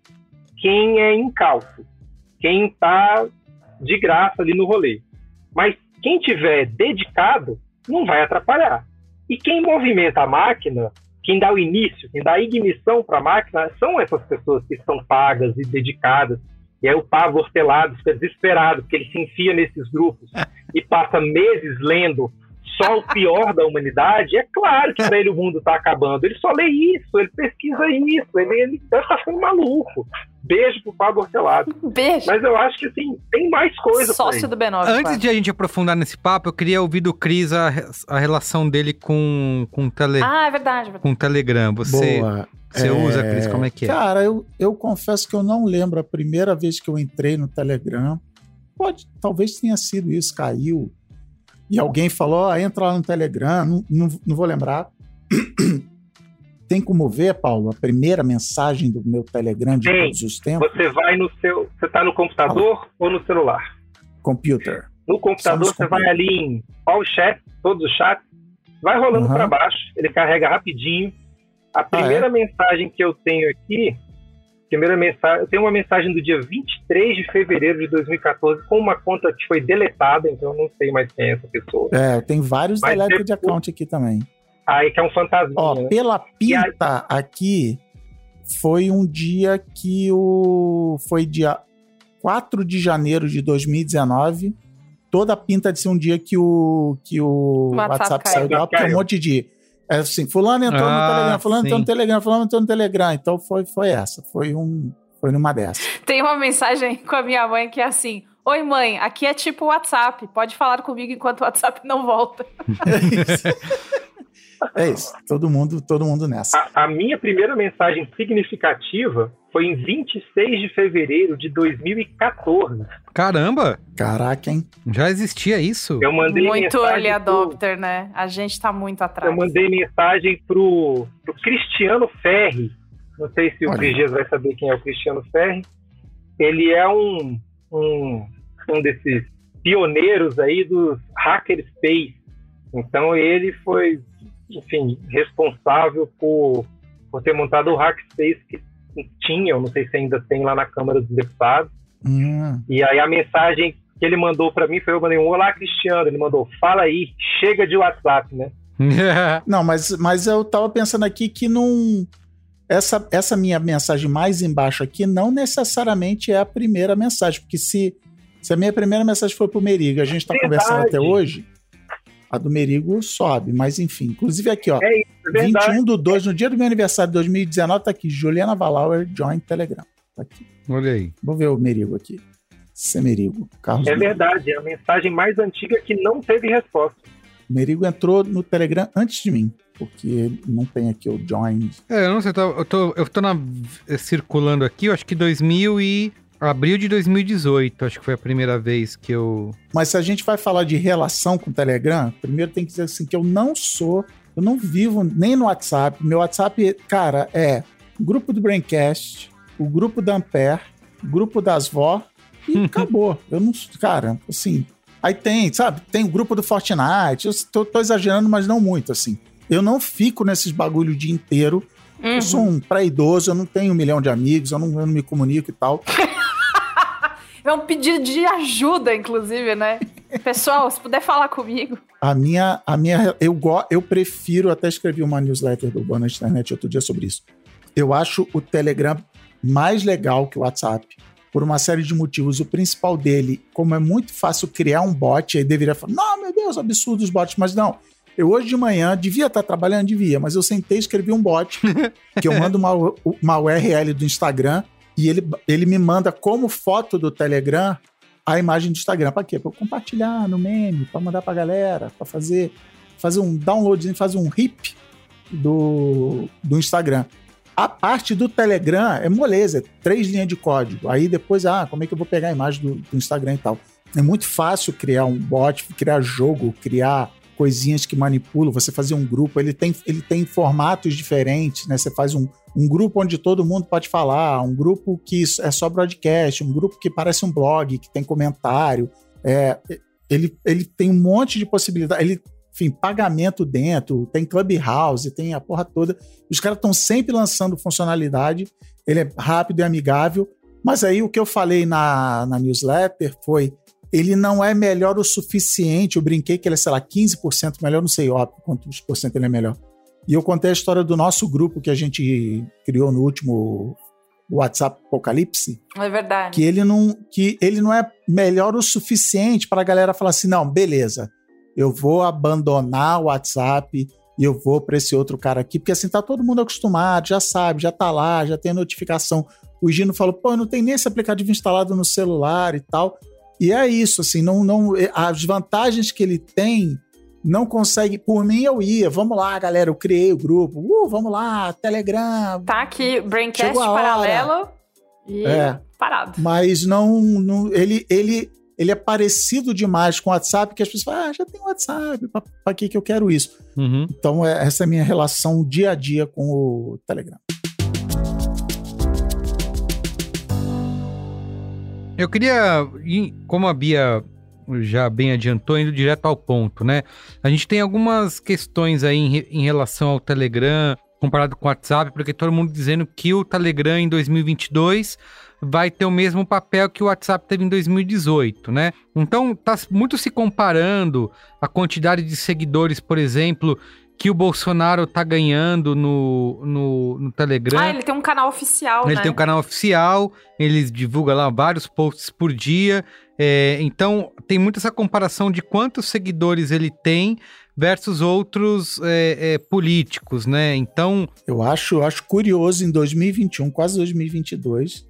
quem é incauto, quem está de graça ali no rolê. Mas quem tiver dedicado não vai atrapalhar. E quem movimenta a máquina, quem dá o início, quem dá a ignição para a máquina, são essas pessoas que estão pagas e dedicadas. E aí o Pablo Hortelado fica desesperado, porque ele se enfia nesses grupos e passa meses lendo só o pior da humanidade. É claro que para ele o mundo está acabando. Ele só lê isso, ele pesquisa isso, ele, ele deve estar ficando maluco. Beijo pro Pablo Hortelado. Beijo. Mas eu acho que assim, tem mais coisa. Sócio do B9. Antes de a gente aprofundar nesse papo, eu queria ouvir do Cris a, a relação dele com, com, tele, Ah, é verdade. é verdade. com Telegram. Você, Boa. você É, usa, Cris? Como é que é? Cara, eu, eu confesso que eu não lembro a primeira vez que eu entrei no Telegram. Pode, talvez tenha sido isso, caiu. E alguém falou, ó, entra lá no Telegram, não, não, não vou lembrar. Tem como ver, Paulo, a primeira mensagem do meu Telegram de Tem. todos os tempos? Você vai no seu. Você tá no computador ou no celular? Computer. No computador, você vai ali em all chat, todos os chats, vai rolando Aham. para baixo, ele carrega rapidinho. A primeira mensagem que eu tenho aqui, primeira mensagem, eu tenho uma mensagem do dia 23 de fevereiro de 2014 com uma conta que foi deletada, então eu não sei mais quem é essa pessoa. É, tem vários Mas deleted de depois- account aqui também. Aí que é um fantasma. Ó, pela pinta aqui, foi um dia que o. Foi dia 4 de janeiro de 2019. Toda a pinta de ser um dia que o, que o WhatsApp WhatsApp, saiu do ar, porque é um monte de. É assim, fulano entrou Ah, no Telegram, fulano entrou sim. no Telegram, fulano entrou no Telegram. Então foi, foi essa. Foi um. Foi numa dessa. Tem uma mensagem com a minha mãe que é assim: Oi, mãe, aqui é tipo WhatsApp. Pode falar comigo enquanto o WhatsApp não volta. É isso. Todo mundo, todo mundo nessa. A, a minha primeira mensagem significativa foi em 26 de fevereiro de 2014. Caramba! Caraca, hein? Já existia isso? Eu mandei Muito early pro- adopter, né? A gente tá muito atrás. Eu mandei mensagem pro, pro Cristiano Ferri. Não sei se o. Brigias vai saber quem é o Cristiano Ferri. Ele é um, um, um desses pioneiros aí dos hackerspace. Então ele foi, enfim, responsável por, por ter montado o hackspace que tinha, eu não sei se ainda tem lá na Câmara dos Deputados. Hum. E aí a mensagem que ele mandou para mim foi eu mandei um olá Cristiano, ele mandou fala aí, chega de WhatsApp, né? Não, mas, mas eu tava pensando aqui que não. Essa, essa minha mensagem mais embaixo aqui não necessariamente é a primeira mensagem, porque se, se a minha primeira mensagem foi pro Merigo e a gente tá Verdade. conversando até hoje, a do Merigo sobe, mas enfim. Inclusive aqui, ó. É isso, é verdade. 21 do 2, no dia do meu aniversário de 2019, tá aqui, Juliana Valauer, Join Telegram. Tá aqui. Olha aí. Vou ver o Merigo aqui. Esse é Merigo. Carlos É Merigo. verdade, é a mensagem mais antiga que não teve resposta. O Merigo entrou no Telegram antes de mim, porque não tem aqui o Join. É, eu não sei, eu tô, eu tô, eu tô na- circulando aqui, eu acho que 2000 e... Abril de 2018, acho que foi a primeira vez que eu... Mas se a gente vai falar de relação com o Telegram, primeiro tem que dizer assim que eu não sou, eu não vivo nem no WhatsApp. Meu WhatsApp, cara, é o grupo do Braincast, o grupo da Ampere, o grupo das vó e acabou. Eu não, cara, assim, aí tem, sabe, tem o grupo do Fortnite, eu tô, tô exagerando, mas não muito, assim. Eu não fico nesses bagulho o dia inteiro. Eu sou um pré-idoso, eu não tenho um milhão de amigos, eu não, eu não me comunico e tal. É um pedido de ajuda, inclusive, né? Pessoal, se puder falar comigo. A minha, a minha, eu, go- eu prefiro, até escrevi uma newsletter do Boa Noite Internet outro dia sobre isso. Eu acho o Telegram mais legal que o WhatsApp, por uma série de motivos. O principal dele, como é muito fácil criar um bot, aí deveria falar, não, meu Deus, absurdo os bots, mas não. Eu hoje de manhã devia estar trabalhando, devia, mas eu sentei e escrevi um bot, que eu mando uma, uma URL do Instagram, e ele, ele me manda como foto do Telegram a imagem do Instagram. Pra quê? Eu compartilhar no meme, pra mandar pra galera, pra fazer, fazer um downloadzinho, fazer um rip do, do Instagram. A parte do Telegram é moleza, é três linhas de código. Aí depois, ah, como é que eu vou pegar a imagem do, do Instagram e tal? É muito fácil criar um bot, criar jogo, criar coisinhas que manipulam, você fazer um grupo, ele tem, ele tem formatos diferentes, né? Você faz um, um grupo onde todo mundo pode falar, um grupo que é só broadcast, um grupo que parece um blog, que tem comentário. É, ele, ele tem um monte de possibilidades. Ele, enfim, pagamento dentro, tem Clubhouse, tem a porra toda. Os caras estão sempre lançando funcionalidade. Ele é rápido e amigável. Mas aí o que eu falei na, na newsletter foi: ele não é melhor o suficiente. Eu brinquei que ele é, sei lá, 15% melhor, não sei ó, quantos por cento ele é melhor. E eu contei a história do nosso grupo que a gente criou no último WhatsApp Apocalipse, É verdade. que ele não, que ele não é melhor o suficiente para a galera falar assim: não, beleza, eu vou abandonar o WhatsApp e eu vou para esse outro cara aqui, porque assim tá todo mundo acostumado, já sabe, já tá lá, já tem notificação. O Gino falou: pô, não tem nem esse aplicativo instalado no celular e tal. E é isso, assim, não, não, as vantagens que ele tem não consegue. Por mim, eu ia. Vamos lá, galera. Eu criei o grupo. Uh, vamos lá, Telegram. Tá aqui, Braincast paralelo e É. parado. Mas não. não ele, ele, ele é parecido demais com o WhatsApp, que as pessoas falam, ah, já tem WhatsApp, pra, pra que, que eu quero isso? Uhum. Então, é, essa é a minha relação dia a dia com o Telegram. Eu queria, como a Bia já bem adiantou, indo direto ao ponto, né? A gente tem algumas questões aí em, em relação ao Telegram comparado com o WhatsApp, porque todo mundo dizendo que o Telegram em 2022 vai ter o mesmo papel que o WhatsApp teve em 2018, né? Então tá muito se comparando a quantidade de seguidores, por exemplo, que o Bolsonaro tá ganhando no, no, no Telegram. Ah, ele tem um canal oficial, Ele né? tem um canal oficial, ele divulga lá vários posts por dia. é, então, tem muito essa comparação de quantos seguidores ele tem versus outros é, é, políticos, né? Então. Eu acho, eu acho curioso em 2021, quase 2022,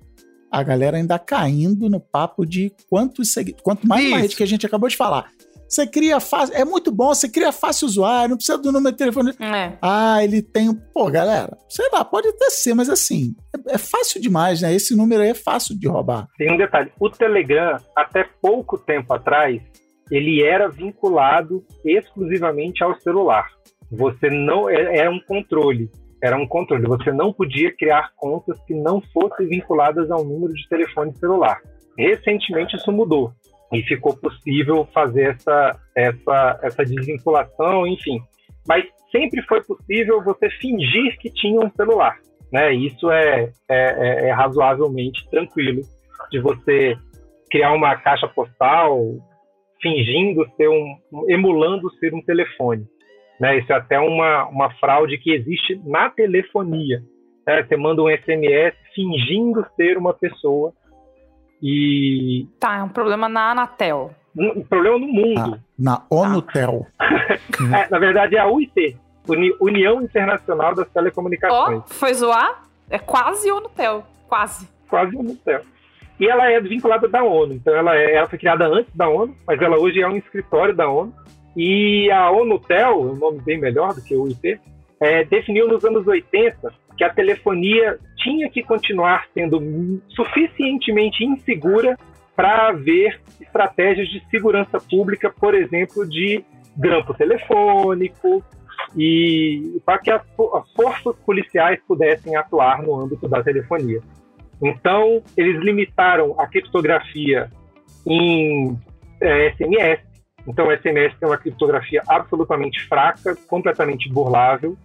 a galera ainda caindo no papo de quantos seguidores. Quanto mais uma Isso. rede que a gente acabou de falar. Você cria fácil. É muito bom, você cria fácil usuário, não precisa do número de telefone. É. Ah, ele tem. um- Pô, galera, sei lá, pode até ser, mas assim, é, é fácil demais, né? Esse número aí é fácil de roubar. Tem um detalhe: o Telegram, até pouco tempo atrás, ele era vinculado exclusivamente ao celular. Você não. é- Era um controle. Era um controle. Você não podia criar contas que não fossem vinculadas ao número de telefone celular. Recentemente isso mudou e ficou possível fazer essa, essa, essa desvinculação, enfim. Mas sempre foi possível você fingir que tinha um celular. Né? Isso é, é, é- é razoavelmente tranquilo de você criar uma caixa postal fingindo ser um, emulando ser um telefone. Né? Isso é até uma, uma fraude que existe na telefonia. né? Você manda um SMS fingindo ser uma pessoa e Tá, é um problema na Anatel. um problema no mundo. Na ONUTEL. É, na verdade é a UIT, Uni- União Internacional das Telecomunicações. Ó, foi zoar? É quase o Nutel. Quase. quase um museu. E ela é vinculada da ONU, então ela, é- ela foi criada antes da ONU, mas ela hoje é um escritório da ONU. E a ONUTEL, um nome bem melhor do que o IT, é, definiu nos anos 80 que a telefonia tinha que continuar sendo suficientemente insegura para haver estratégias de segurança pública, por exemplo, de grampo telefônico e para que as, fo- as forças policiais pudessem atuar no âmbito da telefonia. Então, eles limitaram a criptografia em é, SMS. Então, o SMS tem uma criptografia absolutamente fraca, completamente burlável.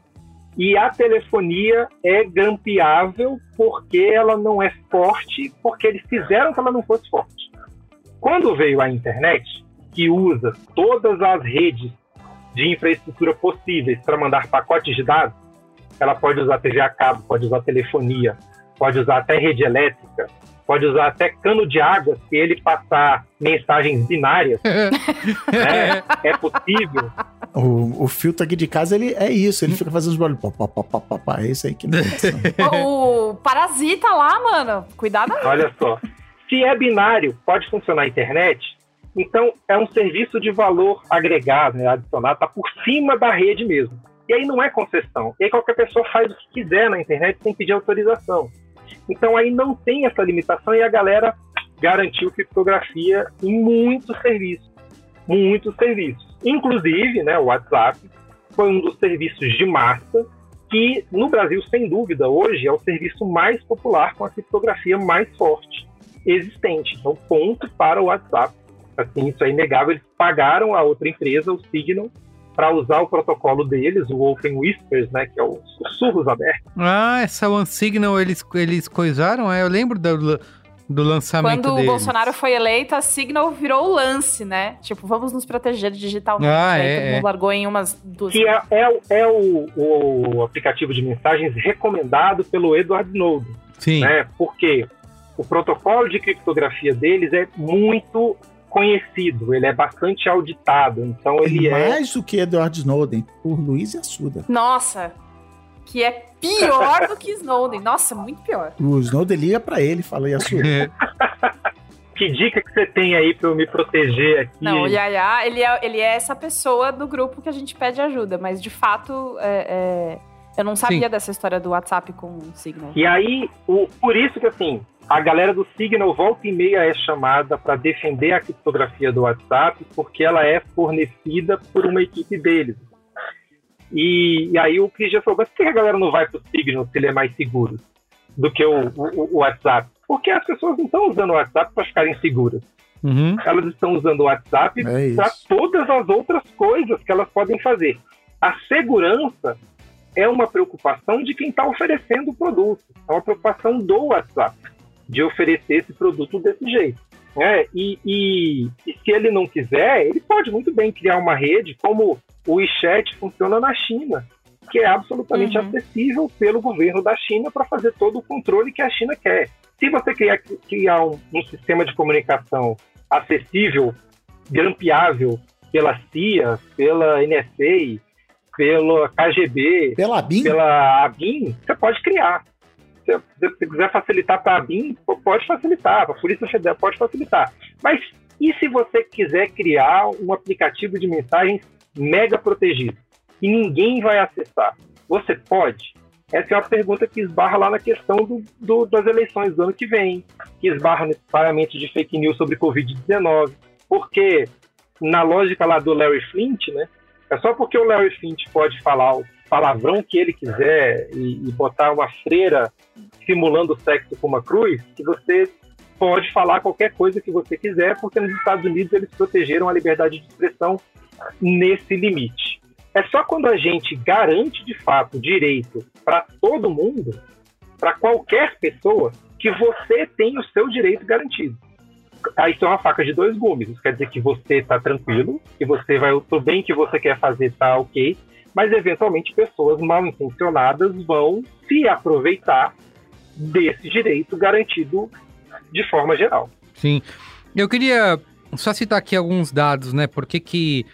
E a telefonia é grampeável porque ela não é forte, porque eles fizeram que ela não fosse forte. Quando veio a internet, que usa todas as redes de infraestrutura possíveis para mandar pacotes de dados, ela pode usar TV a cabo, pode usar telefonia, pode usar até rede elétrica, pode usar até cano de água se ele passar mensagens binárias. né? É possível. O, o filtro aqui de casa, ele é isso. Ele fica fazendo os barulhos. Pá, pá, pá, pá, pá, pá. É isso aí que não o, o Parasita lá, mano. Cuidado aí. Olha só. Se é binário, pode funcionar a internet. Então, é um serviço de valor agregado, né, adicionado, está por cima da rede mesmo. E aí não é concessão. E aí qualquer pessoa faz o que quiser na internet sem pedir autorização. Então aí não tem essa limitação e a galera garantiu criptografia em muitos serviços. Muitos serviços. Inclusive, né, o WhatsApp foi um dos serviços de massa que, no Brasil, sem dúvida, hoje é o serviço mais popular com a criptografia mais forte existente. Então, ponto para o WhatsApp. Assim, isso é inegável. Eles pagaram a outra empresa, o Signal, para usar o protocolo deles, o Open Whispers, né, que é o- os surros abertos. Ah, essa One Signal eles, eles coisaram, é? Eu lembro do, do lançamento Quando o deles. Bolsonaro foi eleito, a Signal virou o lance, né? Tipo, vamos nos proteger digitalmente. Ah, Aí é, todo é. mundo largou em umas duas. Que é, é o- é o, o aplicativo de mensagens recomendado pelo Edward Snowden. Sim. Né? Porque o protocolo de criptografia deles é muito conhecido, ele é bastante auditado. Então ele é. Mais do que Edward Snowden, por Luiz e Assuda. Nossa, que é pior do que Snowden. Nossa, muito pior. O Snowden liga pra ele e fala, e Assuda? Que dica que você tem aí para eu me proteger aqui? Não, o Yaya, ele é, ele é essa pessoa do grupo que a gente pede ajuda, mas de fato, é, é, eu não sabia Sim. dessa história do WhatsApp com o Signal. E aí, o, por isso que assim, a galera do Signal volta e meia é chamada para defender a criptografia do WhatsApp, porque ela é fornecida por uma equipe deles. E, e aí o Cris já falou, mas por que a galera não vai pro Signal se ele é mais seguro do que o, o- o WhatsApp? Porque as pessoas não estão usando o WhatsApp para ficarem seguras. Uhum. Elas estão usando o WhatsApp É para todas as outras coisas que elas podem fazer. A segurança é uma preocupação de quem está oferecendo o produto. É uma preocupação do WhatsApp de oferecer esse produto desse jeito. né? E, e- e se ele não quiser, ele pode muito bem criar uma rede como o WeChat funciona na China, que é absolutamente acessível pelo governo da China para fazer todo o controle que a China quer. Se você criar, criar um, um sistema de comunicação acessível, grampeável pela CIA, pela NSA, pela KGB, pela ABIN, pela ABIN você pode criar. Se você quiser facilitar para a ABIN, pode facilitar, para a Polícia Federal pode facilitar. Mas E se você quiser criar um aplicativo de mensagens mega protegido e ninguém vai acessar, você pode? Essa é uma pergunta que esbarra lá na questão do, do, das eleições do ano que vem, que esbarra necessariamente de fake news sobre Covid-19, porque na lógica lá do Larry Flint, né? É só porque o Larry Flint pode falar o palavrão que ele quiser e, e botar uma freira simulando sexo com uma cruz, que você pode falar qualquer coisa que você quiser, porque nos Estados Unidos eles protegeram a liberdade de expressão nesse limite. É só quando a gente garante de fato direito para todo mundo, para qualquer pessoa, que você tem o seu direito garantido. Aí isso é uma faca de dois gumes. Isso quer dizer que você está tranquilo, que você vai, o bem que você quer fazer está ok, mas eventualmente pessoas mal intencionadas vão se aproveitar desse direito garantido de forma geral. Sim. Eu queria só citar aqui alguns dados, né? Por que, que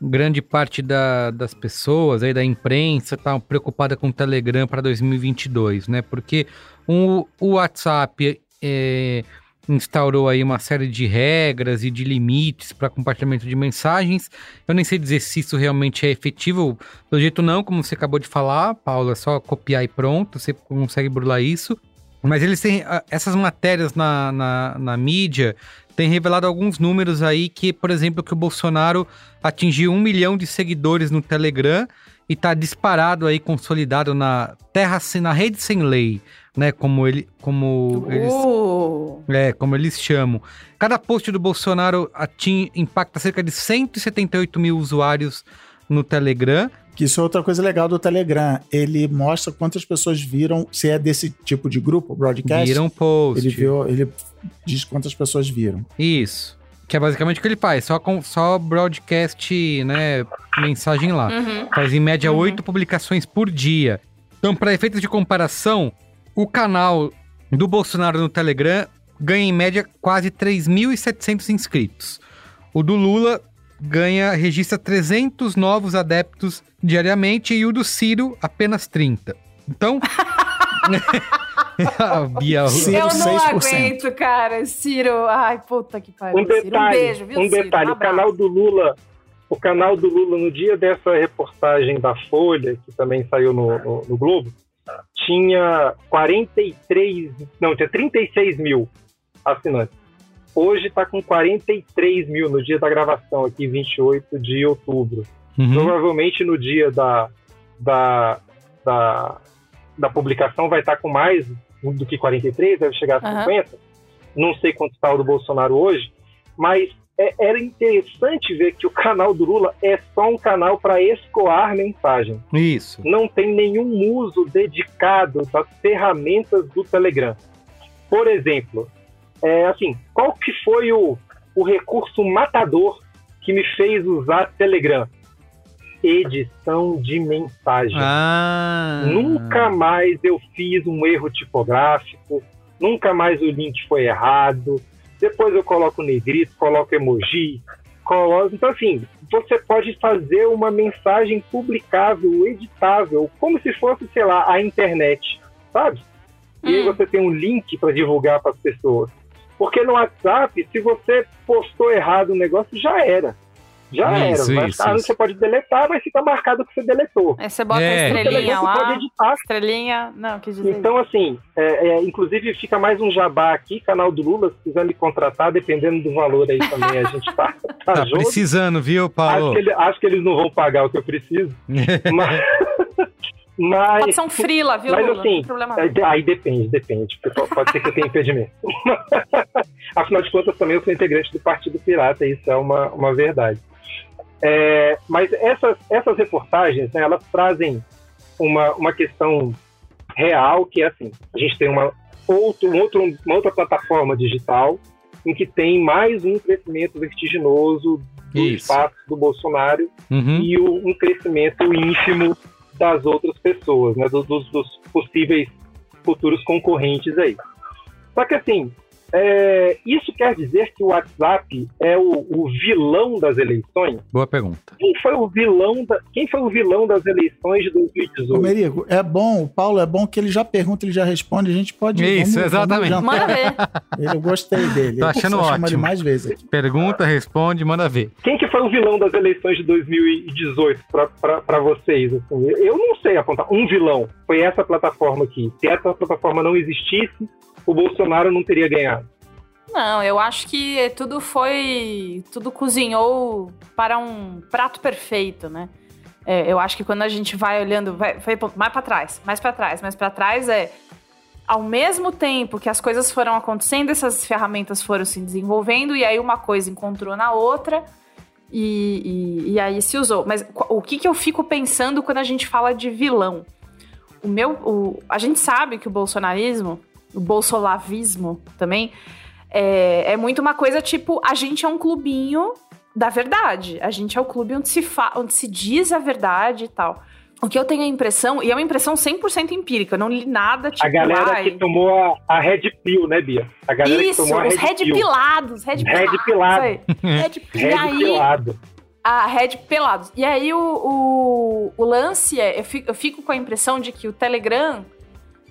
grande parte da, das pessoas aí da imprensa está preocupada com o Telegram para 2022, né? Porque o, WhatsApp é, instaurou aí uma série de regras e de limites para compartilhamento de mensagens. Eu nem sei dizer se isso realmente é efetivo. Do jeito não, como você acabou de falar, Paulo, é só copiar e pronto, você consegue burlar isso. Mas eles têm essas matérias na, na, na mídia têm revelado alguns números aí que, por exemplo, que o Bolsonaro atingiu um milhão de seguidores no Telegram e está disparado aí, consolidado na terra, na rede sem lei, né? Como ele, como eles, Uh, é, como eles chamam. Cada post do Bolsonaro ating, impacta cerca de 178 mil usuários no Telegram. Que isso é outra coisa legal do Telegram. Ele mostra quantas pessoas viram, se é desse tipo de grupo, broadcast. Viram post. Ele, viu, ele diz quantas pessoas viram. Isso. Que é basicamente o que ele faz, só, com, só broadcast, né, mensagem lá. Uhum. Faz em média oito publicações por dia. Então, para efeitos de comparação, o canal do Bolsonaro no Telegram ganha em média quase 3.700 inscritos. O do Lula ganha, registra 300 novos adeptos diariamente e o do Ciro apenas 30. Então, Bia, eu não aguento, cara. Ciro, ai, puta que pariu. Um Ciro, detalhe, um beijo, viu, um Ciro? detalhe, Um o canal do Lula, o canal do Lula no dia dessa reportagem da Folha, que também saiu no, no- no Globo, tinha 43, não, tinha 36 mil assinantes. Hoje está com 43 mil no dia da gravação, aqui 28 de outubro. Uhum. Provavelmente no dia da, da, da, da publicação vai estar com mais do que 43, deve chegar a Aham. 50. Não sei quanto está o do Bolsonaro hoje, mas é- era interessante ver que o canal do Lula é só um canal para escoar mensagem. Isso. Não tem nenhum uso dedicado das ferramentas do Telegram. Por exemplo, é, assim, qual que foi o, o recurso matador que me fez usar Telegram? Edição de mensagem. Ah. Nunca mais eu fiz um erro tipográfico, nunca mais o link foi errado. Depois eu coloco negrito, coloco emoji, coloco. Então, assim, você pode fazer uma mensagem publicável, editável, como se fosse, sei lá, a internet, sabe? E aí você tem um link para divulgar para as pessoas. Porque no WhatsApp, se você postou errado o negócio, já era. Já Isso, era. Vai isso, ficar- isso. Você pode deletar, mas fica marcado que você deletou. Aí você bota É. a estrelinha lá. pode editar. Estrelinha. Não, quis dizer. Então, assim, é, é, inclusive fica mais um jabá aqui, canal do Lula, se quiser me contratar, dependendo do valor aí também, a gente tá, tá, Tá precisando, viu, Acho Paulo? que, ele- acho que eles não vão pagar o que eu preciso. mas, mas, Pode ser um frila, viu, mas Lula? Assim, não. aí, depende, depende. porque Pode pode ser que eu tenha impedimento. Afinal de contas, também eu sou integrante do Partido Pirata, e isso é uma, uma verdade. É, mas essas, essas reportagens, né, elas trazem uma, uma questão real, que é assim, a gente tem uma, outro, um outro, uma outra plataforma digital em que tem mais um crescimento vertiginoso do Isso. espaço do Bolsonaro Uhum. e o- um crescimento ínfimo das outras pessoas, né, dos, dos- dos possíveis futuros concorrentes aí. Só que assim, é, isso quer dizer que o WhatsApp é o, o, vilão das eleições? Boa pergunta. Quem foi o vilão, da, quem foi o vilão das eleições de 2018? Ô, Merigo, é bom, o Paulo é bom que ele já pergunta, ele já responde, a gente pode... Isso, vamos, exatamente. Vamos manda ver. Eu gostei dele. Tô achando ótimo. Ele mais vezes aqui. Pergunta, responde, manda ver. Quem que foi o vilão das eleições de 2018 para vocês? Assim? Eu não sei apontar. Um vilão foi essa plataforma aqui. Se essa plataforma não existisse, o Bolsonaro não teria ganhado. Não, eu acho que tudo foi. Tudo cozinhou para um prato perfeito, né? É, eu acho que quando a gente vai olhando, vai, vai mais para trás, mais para trás, mais para trás é ao mesmo tempo que as coisas foram acontecendo, essas ferramentas foram se desenvolvendo e aí uma coisa encontrou na outra e, e, e aí se usou. Mas o que, que eu fico pensando quando a gente fala de vilão? O meu, o, a gente sabe que o bolsonarismo, o bolsolavismo também é, é muito uma coisa tipo, a gente é um clubinho da verdade. A gente é o clube onde se, fa onde se diz a verdade e tal. O que eu tenho a impressão, e é uma impressão 100% empírica, eu não li nada, tipo, A galera ai... que tomou a, a Red Pill, né, Bia? A galera Isso, que tomou os a Red, Red. Pilados, Red Pilados. Red Pilado. Red, Red e aí, Pilado. A Red Pelados. E aí o, o, o lance é, eu fico, eu fico, com a impressão de que o Telegram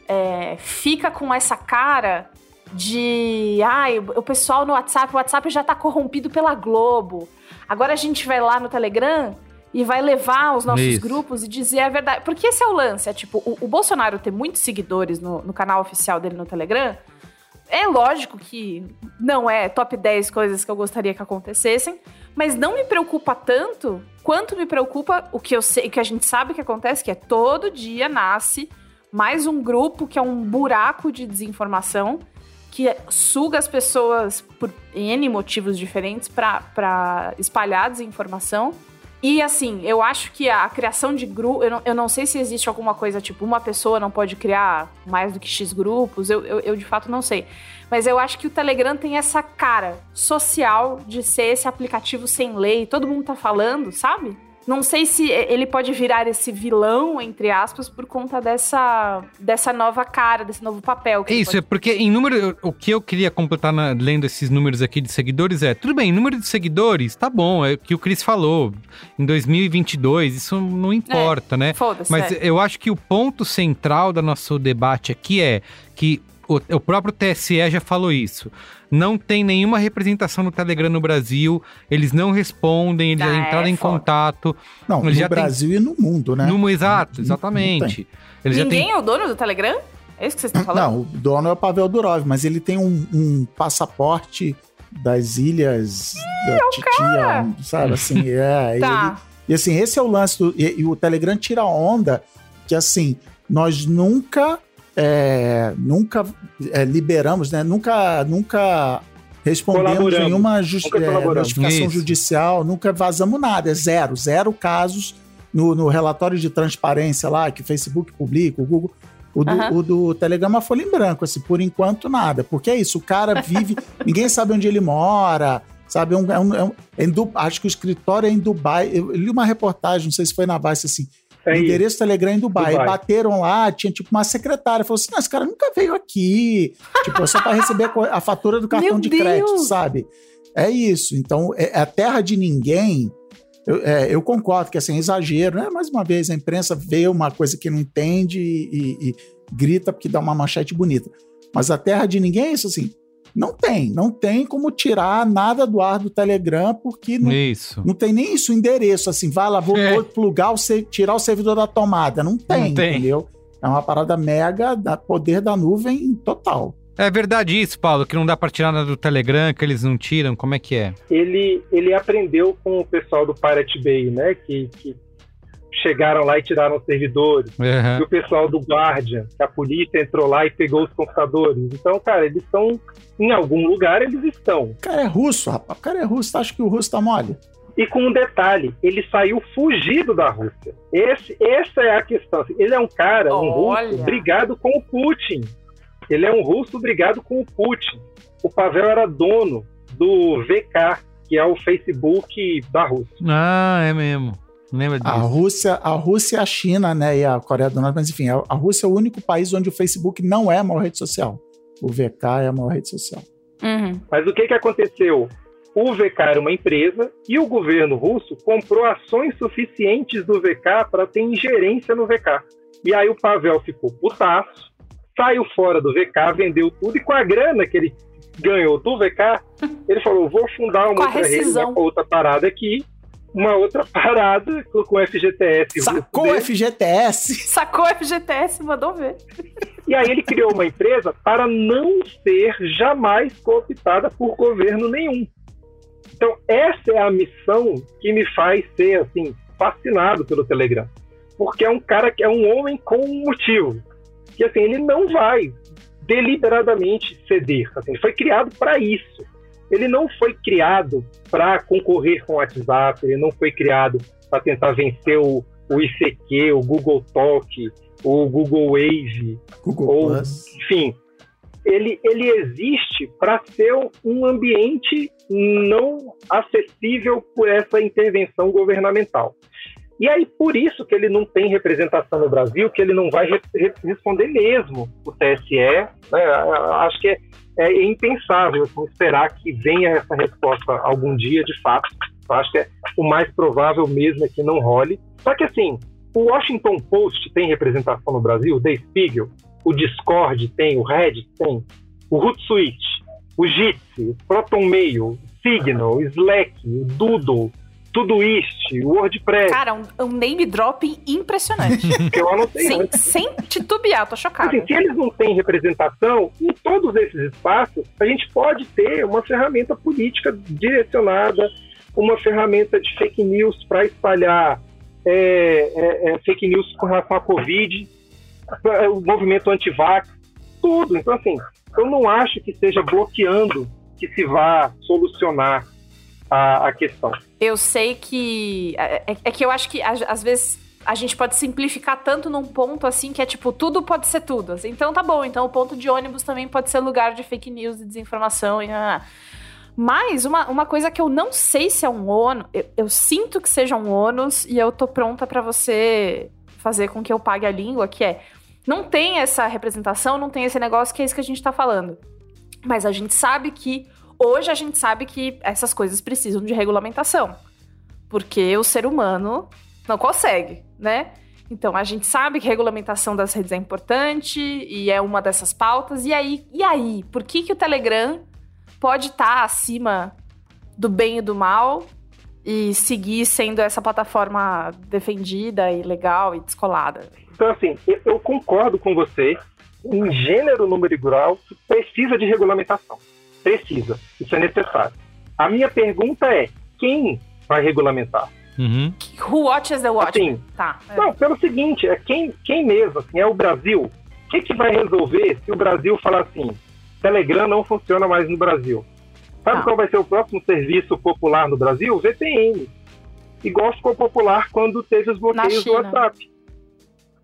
é, fica com essa cara de ai, o pessoal no WhatsApp, o WhatsApp já tá corrompido pela Globo. Agora a gente vai lá no Telegram e vai levar os nossos Isso. grupos e dizer a verdade. Porque esse é o lance, é tipo, o, o Bolsonaro ter muitos seguidores no, no, canal oficial dele no Telegram, é lógico que não é top 10 coisas que eu gostaria que acontecessem, mas não me preocupa tanto quanto me preocupa o que eu sei, que a gente sabe que acontece, que é todo dia nasce mais um grupo que é um buraco de desinformação que suga as pessoas por N motivos diferentes para espalhar desinformação. E assim, eu acho que a criação de grupo. Eu, eu não, sei se existe alguma coisa tipo, uma pessoa não pode criar mais do que X grupos, eu, eu, eu de fato não sei. Mas eu acho que o Telegram tem essa cara social de ser esse aplicativo sem lei, todo mundo tá falando, sabe? Não sei se ele pode virar esse vilão, entre aspas, por conta dessa, dessa nova cara, desse novo papel. Isso, pode... é porque em número. O que eu queria completar na, lendo esses números aqui de seguidores é: tudo bem, número de seguidores, tá bom, é o que o Cris falou. Em 2022, isso não importa, é, né? Mas é. eu acho que o ponto central do nosso debate aqui é que o, o próprio TSE já falou isso não tem nenhuma representação no Telegram no Brasil, eles não respondem, eles ah, já entraram é em contato. Não, no Brasil tem... e no mundo, né? No, exato, exatamente. Não, não Ninguém tem... é o dono do Telegram? É isso que vocês estão falando? Não, o dono é o Pavel Durov, mas ele tem um, um passaporte das ilhas Ih, da Titia, um, sabe, assim, é. tá. Ele, e assim, esse é o lance do. E, e o Telegram tira onda que assim, nós nunca é, nunca é, liberamos, né? Nunca, nunca respondemos nenhuma justi é, notificação Isso. judicial, nunca vazamos nada, é zero, zero casos no, no relatório de transparência lá que o Facebook publica, o Google. O do, uhum. o do Telegram uma folha em branco, assim, por enquanto nada. Porque é isso, o cara vive, ninguém sabe onde ele mora, sabe? É um, é um, é um, é acho que o escritório é em Dubai. Eu, eu li uma reportagem, não sei se foi na Vice, assim, o endereço Telegram em Dubai. Dubai. Bateram lá, tinha tipo uma secretária. Falou assim: não, esse cara nunca veio aqui. tipo, só para receber a, a, fatura do cartão Meu de Deus. crédito, sabe? É isso. Então, é, é a terra de ninguém. Eu, é, eu, concordo que assim, é exagero, né? Mais uma vez, a imprensa vê uma coisa que não entende e, e, e grita porque dá uma manchete bonita. Mas a terra de ninguém é isso assim. Não tem, não tem como tirar nada do ar do Telegram, porque não, isso. não tem nem isso, o endereço, assim, vai lá, vou, é. plugar, o, tirar o servidor da tomada. Não tem, não tem, entendeu? É uma parada mega, da poder da nuvem total. É verdade isso, Paulo, que não dá para tirar nada do Telegram, que eles não tiram, como é que é? Ele, ele aprendeu com o pessoal do Pirate Bay, né, que, que chegaram lá e tiraram os servidores. Uhum. E o pessoal do Guardian, que a polícia entrou lá e pegou os computadores. Então, cara, eles estão em algum lugar, eles estão. O cara é russo, rapaz. O cara é russo. Acha que o russo tá mole? E com um detalhe, ele saiu fugido da Rússia. Esse, essa é a questão. Ele é um cara, um Olha. russo, brigado com o Putin. Ele é um russo brigado com o Putin. O Pavel era dono do VK, que é o Facebook da Rússia. Ah, é mesmo. Lembra disso? A Rússia, a Rússia, a China, né, e a Coreia do Norte, mas enfim, a, a Rússia é o único país onde o Facebook não é a maior rede social. O VK é a maior rede social. Uhum. Mas o que, que aconteceu? O VK era uma empresa e o governo russo comprou ações suficientes do VK para ter ingerência no VK. E aí o Pavel ficou putaço, saiu fora do VK, vendeu tudo e com a grana que ele ganhou do VK, ele falou: vou fundar uma outra rede, uma outra parada aqui, uma outra parada com o FGTS. Sacou o FGTS? Sacou o FGTS, mandou ver. E aí ele criou uma empresa para não ser jamais cooptada por governo nenhum. Então essa é a missão que me faz ser assim fascinado pelo Telegram, porque é um cara que é um homem com um motivo, que assim ele não vai deliberadamente ceder. Assim, ele foi criado para isso. Ele não foi criado para concorrer com o WhatsApp, ele não foi criado para tentar vencer o, o ICQ, o Google Talk, o Google Wave, Google ou, Plus. enfim. Ele, ele existe para ser um ambiente não acessível por essa intervenção governamental. E aí, por isso que ele não tem representação no Brasil, que ele não vai re responder mesmo o TSE. Né? Acho que é, é impensável assim, esperar que venha essa resposta algum dia, de fato. Acho que é, o mais provável mesmo é que não role. Só que, assim, o Washington Post tem representação no Brasil, o The Spiegel, o Discord tem, o Reddit tem, o Hootsuite, o Jitsi, o Proton Mail, o Signal, Slack, o Doodle, Todoist, o WordPress. Cara, um, um name dropping impressionante. Eu anotei sem, antes. sem titubear, tô chocada. Assim, se eles não têm representação, em todos esses espaços, a gente pode ter uma ferramenta política direcionada, uma ferramenta de fake news para espalhar é, é, é, fake news com relação à Covid, o movimento anti-vax, tudo. Então, assim, eu não acho que seja bloqueando que se vá solucionar a, a questão. Eu sei que. É, é que eu acho que às vezes a gente pode simplificar tanto num ponto assim que é tipo, tudo pode ser tudo. Assim, então tá bom, então o ponto de ônibus também pode ser lugar de fake news e desinformação. E, ah. Mas uma, uma coisa que eu não sei se é um ônus, eu, eu sinto que seja um ônus e eu tô pronta para você fazer com que eu pague a língua, que é não tem essa representação, não tem esse negócio que é isso que a gente tá falando. Mas a gente sabe que hoje a gente sabe que essas coisas precisam de regulamentação. Porque o ser humano não consegue, né? Então a gente sabe que regulamentação das redes é importante e é uma dessas pautas. E aí, e aí, por que que o Telegram pode estar tá acima do bem e do mal e seguir sendo essa plataforma defendida e legal e descolada? Então, assim, eu concordo com você. Em gênero, número e grau, precisa de regulamentação. Precisa. Isso é necessário. A minha pergunta é: quem vai regulamentar? Uhum. Who watches the watch? Assim, tá. É. Não, pelo seguinte, é quem, quem mesmo, assim, é o Brasil. O que, que vai resolver se o Brasil falar assim, Telegram não funciona mais no Brasil? Sabe Tá. qual vai ser o próximo serviço popular no Brasil? VPN. Igual ficou popular quando teve os bloqueios do. WhatsApp.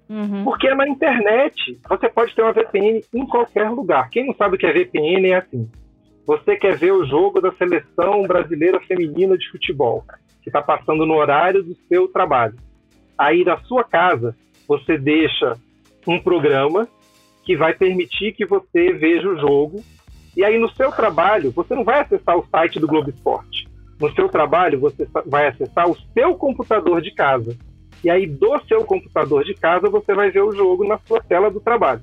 Uhum. Porque na internet você pode ter uma VPN em qualquer lugar. Quem não sabe o que é VPN é assim. Você quer ver o jogo da seleção brasileira feminina de futebol, que está passando no horário do seu trabalho. Aí da sua casa você deixa um programa que vai permitir que você veja o jogo. E aí no seu trabalho você não vai acessar o site do Globo Esporte. No seu trabalho você vai acessar o seu computador de casa. E aí do seu computador de casa você vai ver o jogo na sua tela do trabalho.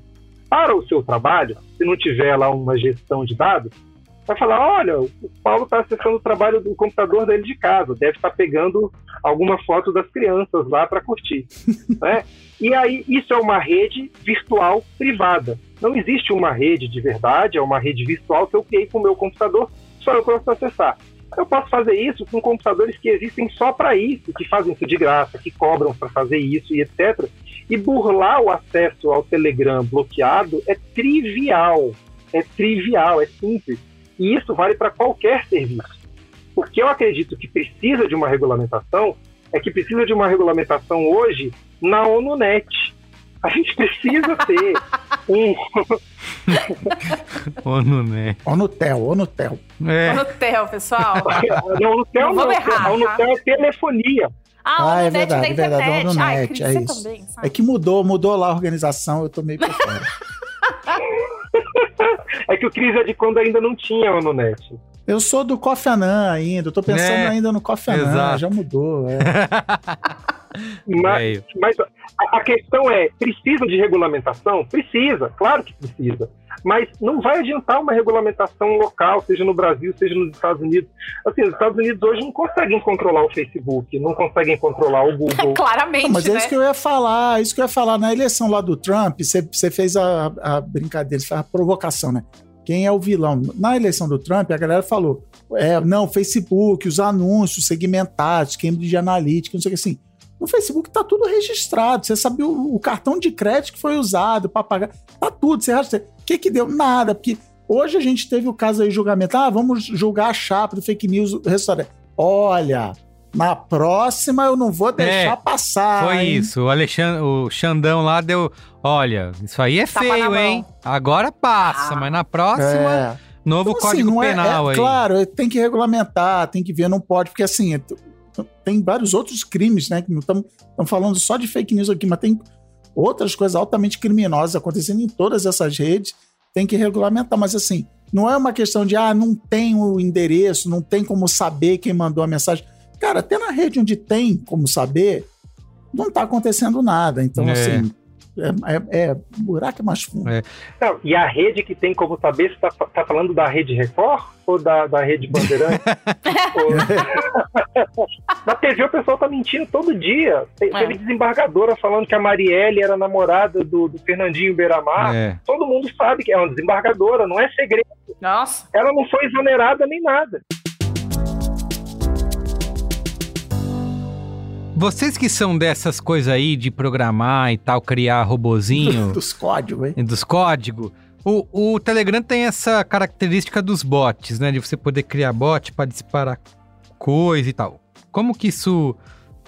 Para o seu trabalho, se não tiver lá uma gestão de dados, vai falar, olha, o Paulo está acessando o trabalho do computador dele de casa, deve estar pegando alguma foto das crianças lá para curtir. né? E aí isso é uma rede virtual privada. Não existe uma rede de verdade, é uma rede virtual que eu criei com o meu computador, só eu posso acessar. Eu posso fazer isso com computadores que existem só para isso, que fazem isso de graça, que cobram para fazer isso e etc. E burlar o acesso ao Telegram bloqueado é trivial. É trivial, é simples. E isso vale para qualquer serviço. O que eu acredito que precisa de uma regulamentação é que precisa de uma regulamentação hoje na ONUNET. A gente precisa ter um. ONUNET. Onutel, Onutel. É. Onutel, pessoal. Não, Onutel Não não. errar, Onutel é telefonia. Ah, Ah, é verdade, da é verdade. Onunet, Ai, é acredito isso. também, sabe? É que mudou, mudou lá a organização, eu tô meio por fora. É que o Cris é de quando ainda não tinha o Nunet. Eu sou do Coffee Anã ainda, eu tô pensando É, ainda no Coffee Anã, exato. já mudou. é. Mas, mas a, a questão é, precisa de regulamentação? Precisa, claro que precisa. Mas não vai adiantar uma regulamentação local, seja no Brasil, seja nos Estados Unidos. Assim, os Estados Unidos hoje não conseguem controlar o Facebook, não conseguem controlar o Google. Claramente, Não, mas é né? isso que eu ia falar, é isso que eu ia falar. Na eleição lá do Trump, você você fez a, a brincadeira, você fez a provocação, né? Quem é o vilão? Na eleição do Trump, a galera falou: é, não, Facebook, os anúncios segmentados, Cambridge Analytica, não sei o que assim. No Facebook tá tudo registrado. Você sabe o, o cartão de crédito que foi usado para pagar. Tá tudo. Você acha. Que que deu? Nada. Porque hoje a gente teve o caso aí, julgamento. Ah, vamos julgar a chapa do fake news do restaurante. Olha, na próxima eu não vou deixar É, passar. Foi hein? isso. O Alexandre, o Xandão lá deu. Olha, isso aí é Tapa feio, hein? Agora passa, mas na próxima, É. novo Então, assim, código é- penal é, aí. Claro, tem que regulamentar, tem que ver, não pode, porque assim, é tem vários outros crimes, né? Que não estamos falando só de fake news aqui, mas tem outras coisas altamente criminosas acontecendo em todas essas redes, tem que regulamentar, mas assim, não é uma questão de, ah, não tem o endereço, não tem como saber quem mandou a mensagem. Cara, até na rede onde tem como saber, não tá acontecendo nada. Então, É. assim, é, é, é- buraco é mais fundo. É. Não, e a rede que tem como saber, você tá, tá falando da rede Record ou da, da rede Bandeirante? Ou- Na TV o pessoal tá mentindo todo dia. É. Teve desembargadora falando que a Marielle era namorada do, do Fernandinho Beiramar. É. Todo mundo sabe que é uma desembargadora, não é segredo. Nossa. Ela não foi exonerada nem nada. Vocês que são dessas coisas aí de programar e tal, criar robozinho Dos códigos, hein? dos códigos, o, o Telegram tem essa característica dos bots, né? De você poder criar bot para disparar coisa e tal. Como que isso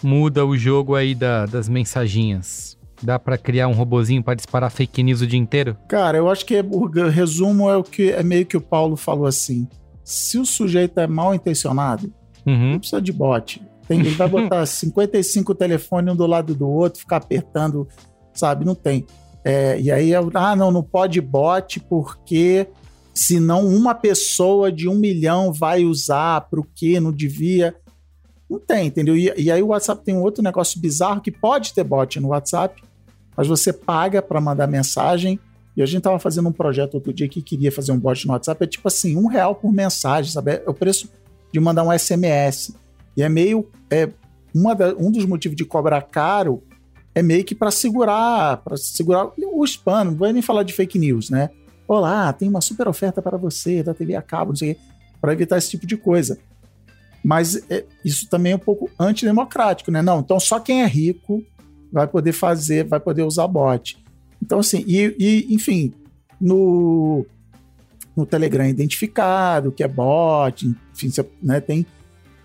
muda o jogo aí da- das mensaginhas? Dá pra criar um robozinho pra disparar fake news o dia inteiro? Cara, eu acho que o g- resumo é o que é meio que o Paulo falou assim. Se o sujeito é mal intencionado, Uhum. não precisa de bot. Tem, ele vai botar 55 telefones um do lado do outro, ficar apertando, sabe? Não tem. É, e aí, ah, não, não pode bot porque senão uma pessoa de um milhão vai usar para o que não devia. Não tem, entendeu? E, e aí o WhatsApp tem um outro negócio bizarro que pode ter bot no WhatsApp, mas você paga para mandar mensagem. E a gente tava fazendo um projeto outro dia que queria fazer um bot no WhatsApp, é tipo assim, um real por mensagem, sabe? É o preço de mandar um SMS. E é meio. É, uma da- um dos motivos de cobrar caro é meio que para segurar, para segurar o spam, não vou nem falar de fake news, né? Olá, tem uma super oferta para você da TV a cabo, não sei o quê, para evitar esse tipo de coisa. Mas é, isso também é um pouco antidemocrático, né? Não, então só quem é rico vai poder fazer, vai poder usar bot. Então, assim, e, e, enfim, no, no Telegram é identificado que é bot, enfim, você, né, tem.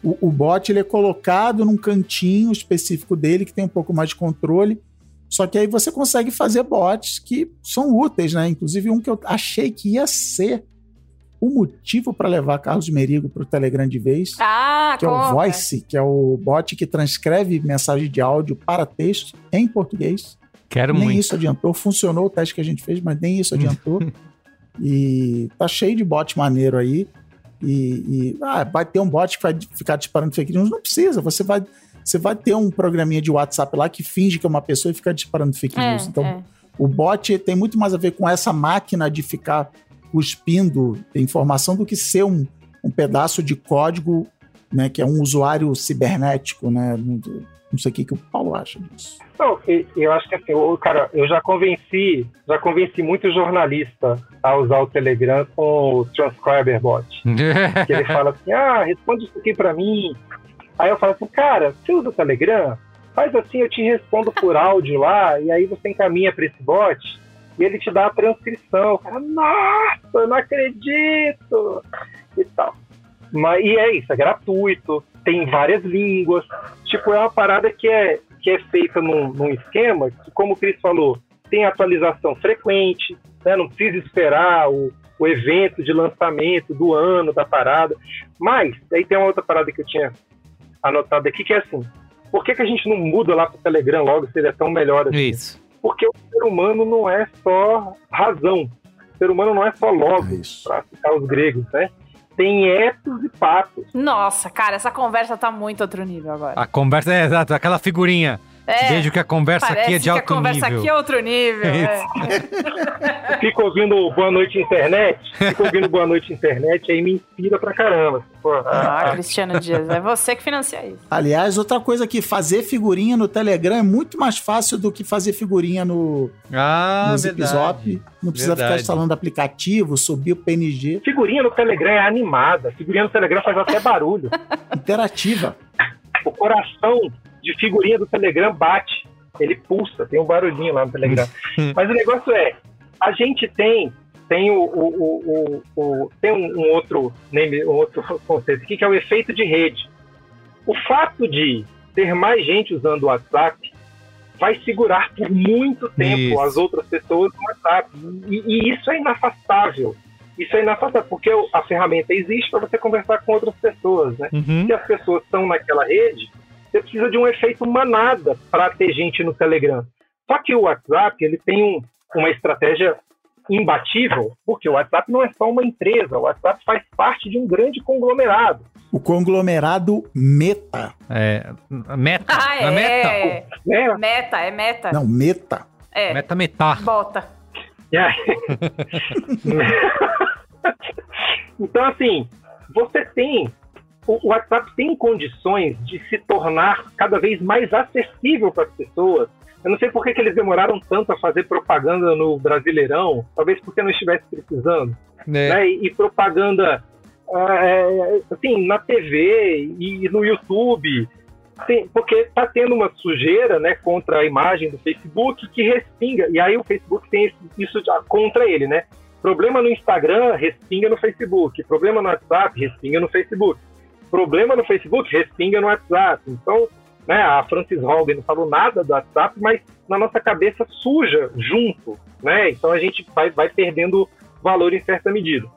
O, o bot ele é colocado num cantinho específico dele que tem um pouco mais de controle. Só que aí você consegue fazer bots que são úteis, né? Inclusive um que eu achei que ia ser o motivo para levar Carlos Merigo para o Telegram de vez Ah, que é o conta. Voice, que é o bot que transcreve mensagem de áudio para texto em português. Quero nem muito. isso adiantou. Funcionou o teste que a gente fez, mas nem isso adiantou. e tá cheio de bot maneiro aí. E, e, ah, vai ter um bot que vai ficar disparando fake news. Não precisa. Você vai, você vai ter um programinha de WhatsApp lá que finge que é uma pessoa e fica disparando fake É, news. Então, é. o bot tem muito mais a ver com essa máquina de ficar cuspindo informação do que ser um, um pedaço de código, né, que é um usuário cibernético, né? Não, sei o que, que o Paulo acha disso. Não, eu acho que assim, o cara, eu já convenci, já convenci muito jornalista a usar o Telegram com o Transcriber Bot. que ele fala assim, ah, responde isso aqui pra mim. Aí eu falo assim, cara, você usa o Telegram? Faz assim, eu te respondo por áudio lá, e aí você encaminha pra esse bot, e ele te dá a transcrição. Cara, nossa, eu não acredito! E tal. Mas, e é isso, é gratuito, tem várias línguas. Tipo, é uma parada que é, que é feita num, num esquema que, como o Cris falou, tem atualização frequente, né? não precisa esperar o, o evento de lançamento do ano da parada. Mas, aí tem uma outra parada que eu tinha anotado aqui, que é assim, por que, que a gente não muda lá pro Telegram logo, se ele é tão melhor assim? Isso. Porque o ser humano não é só razão. ser humano não é só logos, para citar os gregos, né? Tem etos e patos. Nossa, cara, essa conversa tá muito outro nível agora. A conversa é exato, aquela figurinha. É, Vejo que a conversa aqui é Parece de que a alto conversa nível. aqui é outro nível. é. Fico ouvindo Boa Noite Internet, fico ouvindo Boa Noite Internet, aí me inspira pra caramba. Ah, Cristiano Dias, é você que financia isso. Aliás, outra coisa que fazer figurinha no Telegram é muito mais fácil do que fazer figurinha no, Ah, no. Zipzop. Não precisa ficar Verdade. instalando aplicativo, subir o PNG. Figurinha no Telegram é animada, figurinha no Telegram faz até barulho. Interativa. O coração de figurinha do Telegram bate, ele pulsa, tem um barulhinho lá no Telegram. Mas o negócio é, a gente tem tem o, o, o, o- tem um, um outro name, um outro conceito aqui que é o efeito de rede. O fato de ter mais gente usando o WhatsApp vai segurar por muito tempo Isso. as outras pessoas no WhatsApp. E, e isso é inafastável. Isso é inafastável, porque a ferramenta existe para você conversar com outras pessoas, né? Uhum. Se as pessoas estão naquela rede, você precisa de um efeito manada para ter gente no Telegram. Só que o WhatsApp ele tem um- uma estratégia imbatível, porque o WhatsApp não é só uma empresa, o WhatsApp faz parte de um grande conglomerado. O conglomerado Meta. É, meta. Ah, é meta. é. Meta, é meta. Não, Meta. É. Meta metar. Bota. Aí- então, assim, você tem. O WhatsApp tem condições de se tornar cada vez mais acessível para as pessoas. Eu não sei por que, que eles demoraram tanto a fazer propaganda no Brasileirão, talvez porque não estivesse precisando. É. Né? E, e propaganda ah, é, assim, na TV e no YouTube. Tem- porque está tendo uma sujeira né, contra a imagem do Facebook que respinga. E aí o Facebook tem isso já contra ele, né? Problema no Instagram, respinga no Facebook. Problema no WhatsApp, respinga no Facebook. Problema no Facebook, respinga no WhatsApp. Então, né, a Francis Hogan não falou nada do WhatsApp, mas na nossa cabeça suja junto, né? Então a gente vai, vai perdendo valor em certa medida.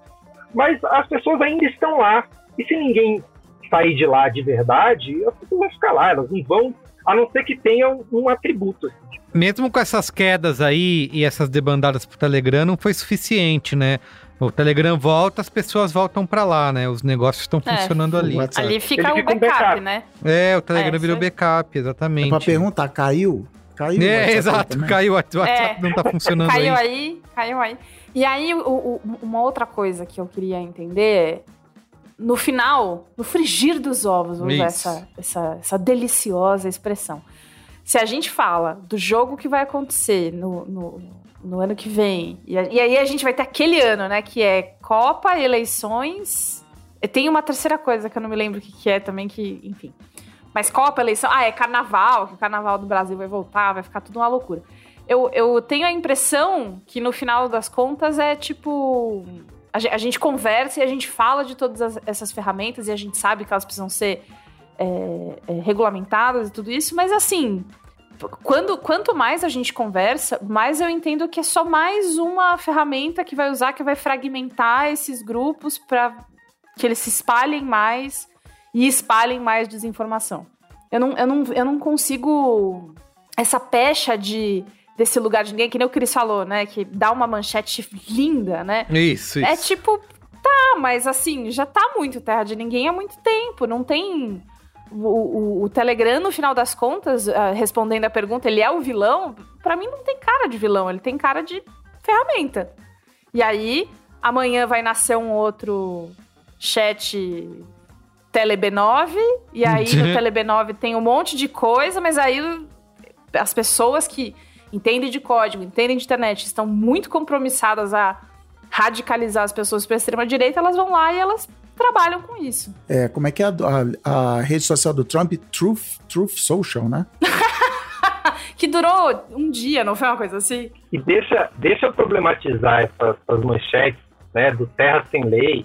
Mas as pessoas ainda estão lá. E se ninguém sair de lá de verdade, as pessoas vão ficar lá, elas não vão, a não ser que tenham um atributo. assim. Mesmo com essas quedas aí e essas debandadas pro Telegram, não foi suficiente, né? O Telegram volta, as pessoas voltam pra lá, né? Os negócios estão É, funcionando ali. Ali fica Ele o fica backup, backup. né? É, o Telegram É, virou backup, É exatamente. pra perguntar, caiu? Caiu? É, WhatsApp exato, também? caiu o WhatsApp, É. não tá funcionando Caiu aí. aí, caiu aí. E aí, o- o- uma outra coisa que eu queria entender é, no final, no frigir dos ovos, vou usar essa, essa, essa deliciosa expressão. Se a gente fala do jogo que vai acontecer no, no, no ano que vem, e, e aí a gente vai ter aquele ano, né, que é Copa, eleições... Tem uma terceira coisa que eu não me lembro o que, que é também, que, enfim... Mas Copa, eleição... Ah, é Carnaval, que o Carnaval do Brasil vai voltar, vai ficar tudo uma loucura. Eu, eu tenho a impressão que no final das contas é tipo. A a gente conversa e a gente fala de todas as- essas ferramentas e a gente sabe que elas precisam ser é, é, regulamentadas e tudo isso, mas assim. Quando, quanto mais a gente conversa, mais eu entendo que é só mais uma ferramenta que vai usar, que vai fragmentar esses grupos para que eles se espalhem mais e espalhem mais desinformação. Eu não, eu não, eu não consigo. Essa pecha de desse lugar de ninguém, que nem o Cris falou, né? Que dá uma manchete linda, né? Isso, isso. É tipo, tá, mas assim, já tá muito terra de ninguém há muito tempo. Não tem. O, o- o Telegram, no final das contas, ah, respondendo a pergunta, ele é o vilão? Pra mim, não tem cara de vilão, ele tem cara de ferramenta. E aí, amanhã vai nascer um outro chat TeleB9, e aí no TeleB9 tem um monte de coisa, mas aí as pessoas que entendem de código, entendem de internet, estão muito compromissadas a radicalizar as pessoas para a extrema-direita, elas vão lá e elas trabalham com isso. É, como é que é a, a- a rede social do Trump? Truth, Truth Social, né? Que durou um dia, não foi uma coisa assim? E deixa, deixa eu problematizar essas, essas manchetes, né, do Terra Sem Lei,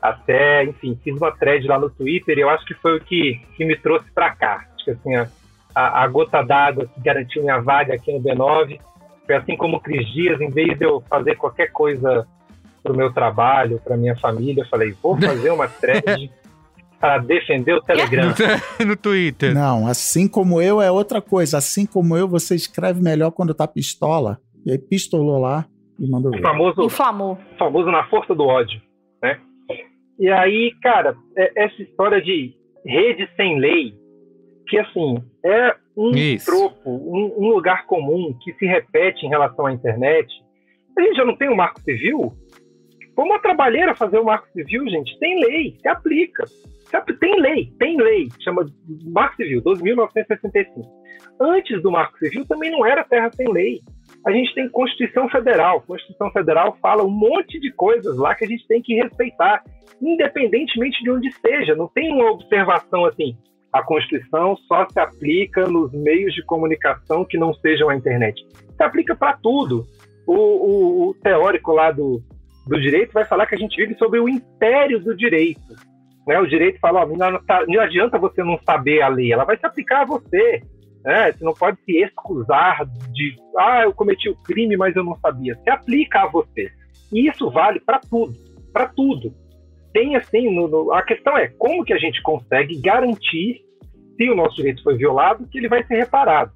até, enfim, fiz uma thread lá no Twitter e eu acho que foi o que, que me trouxe para cá. Acho que assim, a, a, a gota d'água que garantiu minha vaga aqui no B9 foi assim como o Cris Dias, em vez de eu fazer qualquer coisa pro meu trabalho, para minha família, eu falei, vou fazer uma thread para defender o Telegram. no Twitter. Não, assim como eu é outra coisa. Assim como eu, você escreve melhor quando tá pistola. E aí pistolou lá E mandou O ver. famoso, Inflamou. famoso na força do ódio, né? E aí, cara, é- essa história de rede sem lei, que assim, é um Isso. tropo, um, um lugar comum que se repete em relação à internet. A gente já não tem o Marco Civil? Foi uma trabalheira fazer o Marco Civil, gente. Tem lei, se aplica. Tem lei, tem lei. Chama Marco Civil, 12.965. Antes do Marco Civil também não era terra sem lei. A gente tem Constituição Federal. Constituição Federal fala um monte de coisas lá que a gente tem que respeitar, independentemente de onde seja. Não tem uma observação assim. A Constituição só se aplica nos meios de comunicação que não sejam a internet. Se aplica para tudo. O, o- o teórico lá do, do direito vai falar que a gente vive sobre o império do direito. Né? O direito fala, ó, não, tá- não adianta você não saber a lei, ela vai se aplicar a você. Né? Você não pode se excusar de, ah, eu cometi o crime, mas eu não sabia. Se aplica a você. E isso vale para tudo, para tudo. Tem assim, no- no- a questão é como que a gente consegue garantir, se o nosso direito foi violado, que ele vai ser reparado.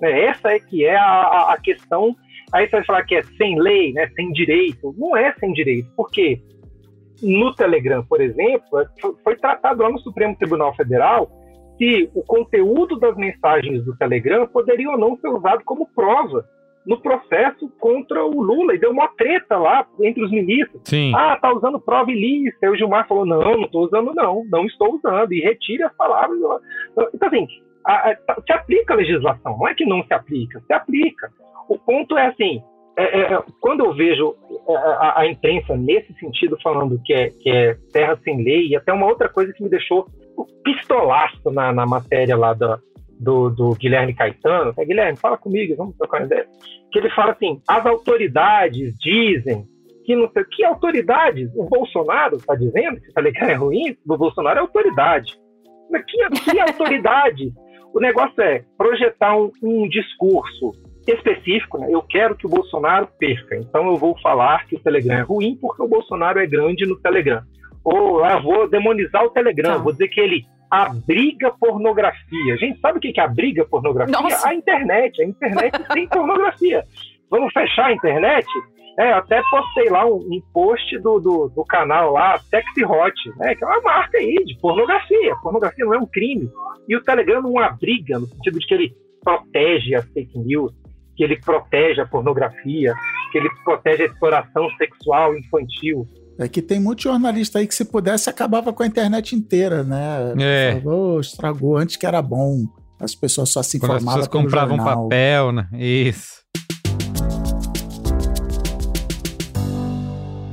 Né? Essa é que é a, a- a questão. Aí você vai falar que é sem lei, né? sem direito. Não é sem direito, porque no Telegram, por exemplo, foi- tratado lá no Supremo Tribunal Federal se o conteúdo das mensagens do Telegram poderia ou não ser usado como prova no processo contra o Lula. E deu uma treta lá entre os ministros. Sim. Ah, tá usando prova ilícita. E o Gilmar falou: não, não estou usando, não, não estou usando. E retire as palavras. Então, assim, a- a- se aplica a legislação, não é que não se aplica, se aplica. O ponto é assim: é, é, é, quando eu vejo é, a, a imprensa nesse sentido falando que é, que é terra sem lei, e até uma outra coisa que me deixou pistolaço na, na matéria lá da, do, do Guilherme Caetano. É, Guilherme, fala comigo, vamos trocar uma ideia. Que ele fala assim: as autoridades dizem que não sei que autoridades. O Bolsonaro está dizendo que o Telegram é ruim, o Bolsonaro é autoridade. Que, que autoridade? O negócio é projetar um, um discurso específico, né? Eu quero que o Bolsonaro perca, então eu vou falar que o Telegram é ruim porque o Bolsonaro é grande no Telegram. Ou eu vou demonizar o Telegram, vou dizer que ele abriga pornografia. Gente, sabe o que que abriga pornografia? Nossa. A internet. A internet tem pornografia. Vamos fechar a internet? É, eu até postei lá um, um post do, do, do canal lá, Sexy Hot, né, que é uma marca aí de pornografia. Pornografia não é um crime. E o Telegram não abriga, no sentido de que ele protege as fake news, que ele protege a pornografia, que ele protege a exploração sexual infantil. É que tem muito jornalista aí que se pudesse acabava com a internet inteira, né? É. Falava, "Ô, estragou antes que era bom. As pessoas só se Quando as informavam pessoas compravam jornal. papel, né? Isso.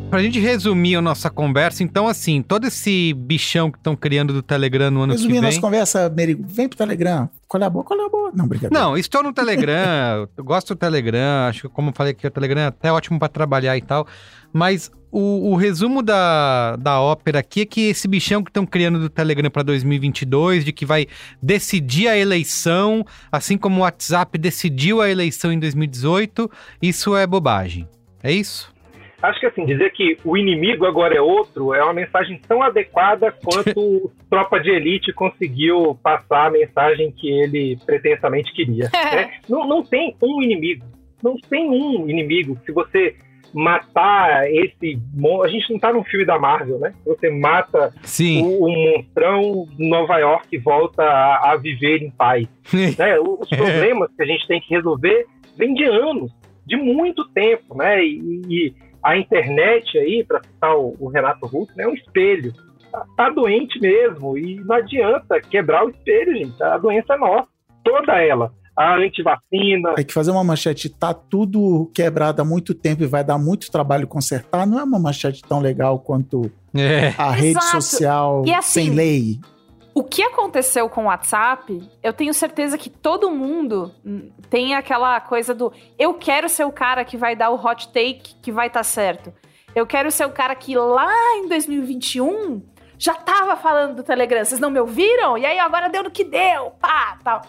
Pra gente resumir a nossa conversa, então, assim, todo esse bichão que estão criando do Telegram no ano Resumindo que vem... conversas, Merigo, vem pro Telegram. Qual é a boa? Qual é a boa? Não, brincadeira. Não, estou no Telegram, gosto do Telegram, acho que, como eu falei aqui, o Telegram é até ótimo para trabalhar e tal, mas o, o resumo da, da ópera aqui é que esse bichão que estão criando do Telegram para 2022, de que vai decidir a eleição, assim como o WhatsApp decidiu a eleição em 2018, isso é bobagem. É isso? Acho que assim, dizer que o inimigo agora é outro é uma mensagem tão adequada quanto Tropa de Elite conseguiu passar a mensagem que ele pretensamente queria. né? não, não tem um inimigo. Não tem um inimigo. Se você matar esse. A gente não tá num filme da Marvel, né? Você mata Sim. o, o monstrão, Nova York volta a, a viver em paz. né? Os problemas que a gente tem que resolver vêm de anos, de muito tempo, né? E, e a internet aí, para citar o, o Renato Russo, né, é um espelho. Tá, tá doente mesmo e não adianta quebrar o espelho, gente. A doença é nossa, toda ela. A antivacina. Tem que fazer uma manchete, tá tudo quebrado há muito tempo e vai dar muito trabalho consertar. Não é uma manchete tão legal quanto É. a rede Exato. social E assim, sem lei. O que aconteceu com o WhatsApp, eu tenho certeza que todo mundo tem aquela coisa do eu quero ser o cara que vai dar o hot take que vai estar certo. Eu quero ser o cara que lá em 2021 já tava falando do Telegram. Vocês não me ouviram? E aí agora deu no que deu, pá, tal.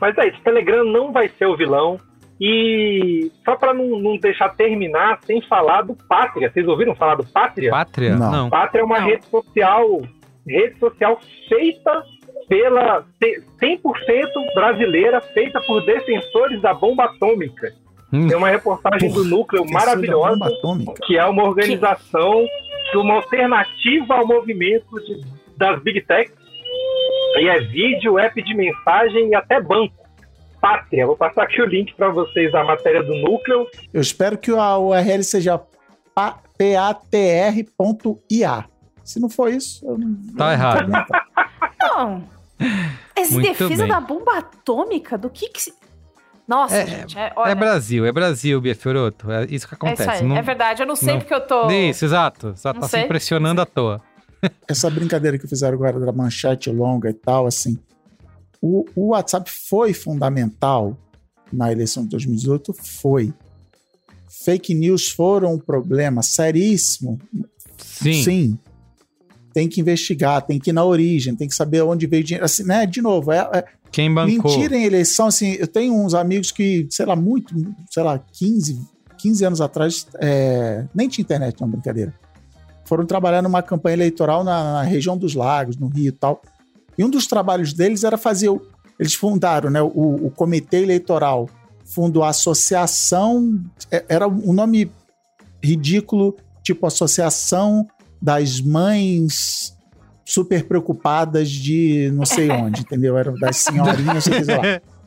Mas é isso, o Telegram não vai ser o vilão. E só para não, não deixar terminar sem falar do Pátria. Vocês ouviram falar do Pátria? Pátria? Não. Não. Pátria é uma rede social, rede social feita pela 100% brasileira, feita por defensores da bomba atômica. Tem uma reportagem do Núcleo maravilhosa, que é uma organização, uma alternativa ao movimento de- das Big Techs. E é vídeo, app de mensagem e até banco. Pátria. Vou passar aqui o link para vocês da matéria do Núcleo. Eu espero que a URL seja pa- patr.ia. Se não for isso, eu não. Tá eu não errado. aguentando. Não. Essa Muito defesa bem. da bomba atômica, do que que se... Nossa, gente, é, olha, É Brasil, é Brasil, Bia Fioroto. É isso que é acontece. isso aí. Não- É verdade, eu não sei não- porque eu tô... Isso, exato. Só Não tá se sei. impressionando à toa. Essa brincadeira que fizeram agora da manchete longa e tal, assim. O, o WhatsApp foi fundamental na eleição de 2018? Foi. Fake news foram um problema seríssimo? Sim. Tem que investigar, tem que ir na origem, tem que saber onde veio o dinheiro. Assim, né? De novo, é, é- Quem bancou? Mentira em eleição, assim, eu tenho uns amigos que, sei lá, muito, sei lá, 15, 15 anos atrás, é, nem tinha internet, não, brincadeira. Foram trabalhar numa campanha eleitoral na, na região dos lagos, no Rio e tal. E um dos trabalhos deles era fazer. o- Eles fundaram, né? O, o comitê eleitoral fundou a associação. é- Era um nome ridículo, tipo Associação das Mães Super Preocupadas de não sei onde, entendeu? Era das senhorinhas, sei lá.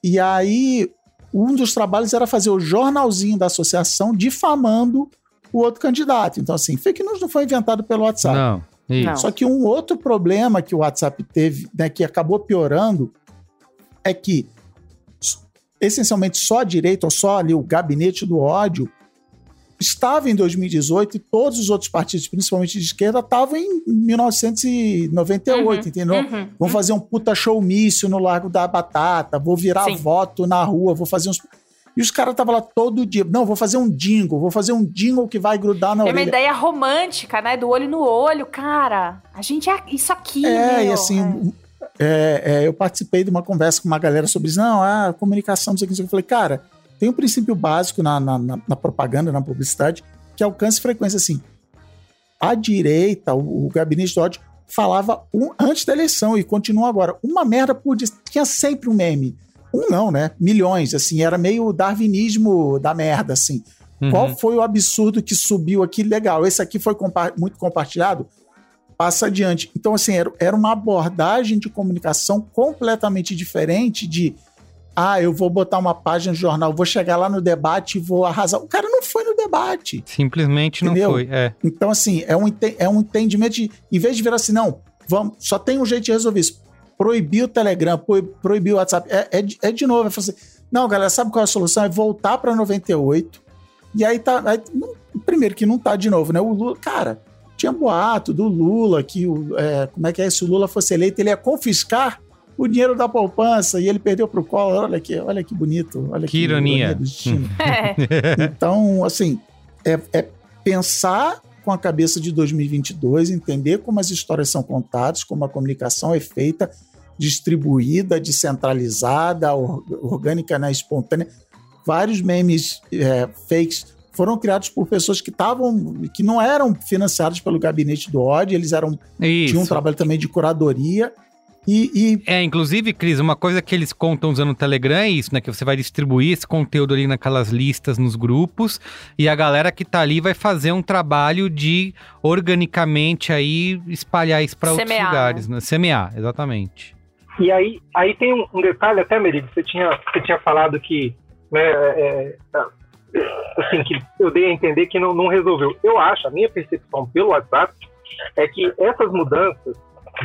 E aí, um dos trabalhos era fazer o jornalzinho da associação difamando o outro candidato. Então, assim, fake news não foi inventado pelo WhatsApp. Não, isso. Só que um outro problema que o WhatsApp teve, né, que acabou piorando, é que essencialmente só a direita, ou só ali o gabinete do ódio, estava em 2018 e todos os outros partidos, principalmente de esquerda, estavam em 1998, entendeu? uhum, Vão fazer um puta showmício no Largo da Batata, vou virar Sim. voto na rua, vou fazer uns. E os caras estavam lá todo dia. Não, vou fazer um jingle, vou fazer um jingle que vai grudar na uma orelha. ideia romântica, né? Do olho no olho, cara. A gente é isso aqui, É, e meu. assim, é, é, eu participei de uma conversa com uma galera sobre isso. Não, a comunicação, não sei o que. Eu falei, cara, tem um princípio básico na, na, na- propaganda, na publicidade, que alcance e frequência. Assim, a direita, o, o gabinete do ódio, falava um, antes da eleição e continua agora. Uma merda por dia. Tinha sempre um meme. Um não, né? Milhões, assim. Era meio darwinismo da merda, assim. Uhum. Qual foi o absurdo que subiu aqui? Legal, esse aqui foi compa- muito compartilhado? Passa adiante. Então, assim, era, era uma abordagem de comunicação completamente diferente de ah, eu vou botar uma página de jornal, vou chegar lá no debate e vou arrasar. O cara não foi no debate. Simplesmente não Entendeu? foi. É. Então, assim, é um, é um entendimento de, em vez de virar assim, não, vamos, só tem um jeito de resolver isso. Proibir o Telegram, pro- proibir o WhatsApp. É, é, de- é de novo, é falar assim, não, galera, sabe qual é a solução? É voltar para 98. E aí tá. aí, não- primeiro que não tá de novo, né? O Lula, cara, tinha boato do Lula que o, é, como é que é? Se o Lula fosse eleito, ele ia confiscar o dinheiro da poupança e ele perdeu pro Collor. Olha que, olha que bonito. Olha Que ironia. do destino. É. Então, assim, é, é pensar com a cabeça de 2022, entender como as histórias são contadas, como a comunicação é feita, distribuída, descentralizada, or- orgânica, né, espontânea. Vários memes é, fakes foram criados por pessoas que estavam, que não eram financiadas pelo gabinete do ódio, eles eram Isso. tinham um trabalho também de curadoria e, e É, inclusive, Cris, uma coisa que eles contam usando o Telegram é isso, né? Que você vai distribuir esse conteúdo ali naquelas listas nos grupos e a galera que tá ali vai fazer um trabalho de organicamente aí espalhar isso para outros lugares, né? Semear, exatamente. E aí, aí tem um, um detalhe até, Merigo, você tinha, você tinha falado que, né, é, é, assim, que eu dei a entender que não, não resolveu. Eu acho, a minha percepção pelo WhatsApp é que essas mudanças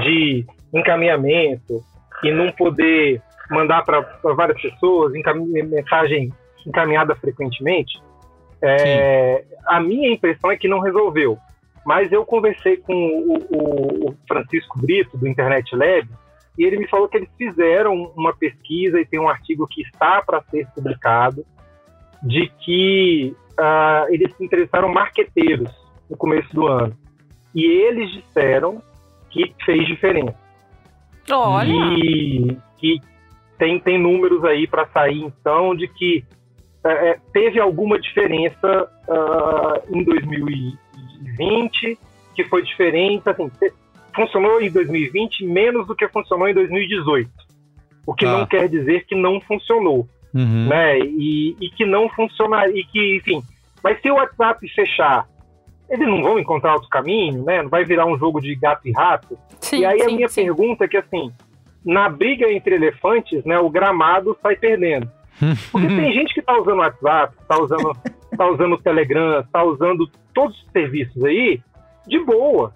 de encaminhamento e não poder mandar para várias pessoas mensagem encaminhada frequentemente, é, a minha impressão é que não resolveu. Mas eu conversei com o, o- o Francisco Brito, do Internet Lab, e ele me falou que eles fizeram uma pesquisa e tem um artigo que está para ser publicado, de que ah, eles se interessaram marqueteiros no começo do ano. E eles disseram que fez diferença. Olha. E que tem, tem números aí para sair, então, de que é, é, teve alguma diferença ah, em 2020, que foi diferente, assim, funcionou em 2020 menos do que funcionou em 2018. O que Ah. não quer dizer que não funcionou. Uhum. né? E, e que não funciona, e que, enfim. Mas se o WhatsApp fechar, eles não vão encontrar outro caminho, né? Não vai virar um jogo de gato e rato. Sim, e aí a sim, minha sim. pergunta é que, assim, na briga entre elefantes, né, o gramado sai perdendo. Porque tem gente que tá usando o WhatsApp, tá usando, tá usando o Telegram, tá usando todos os serviços aí de boa,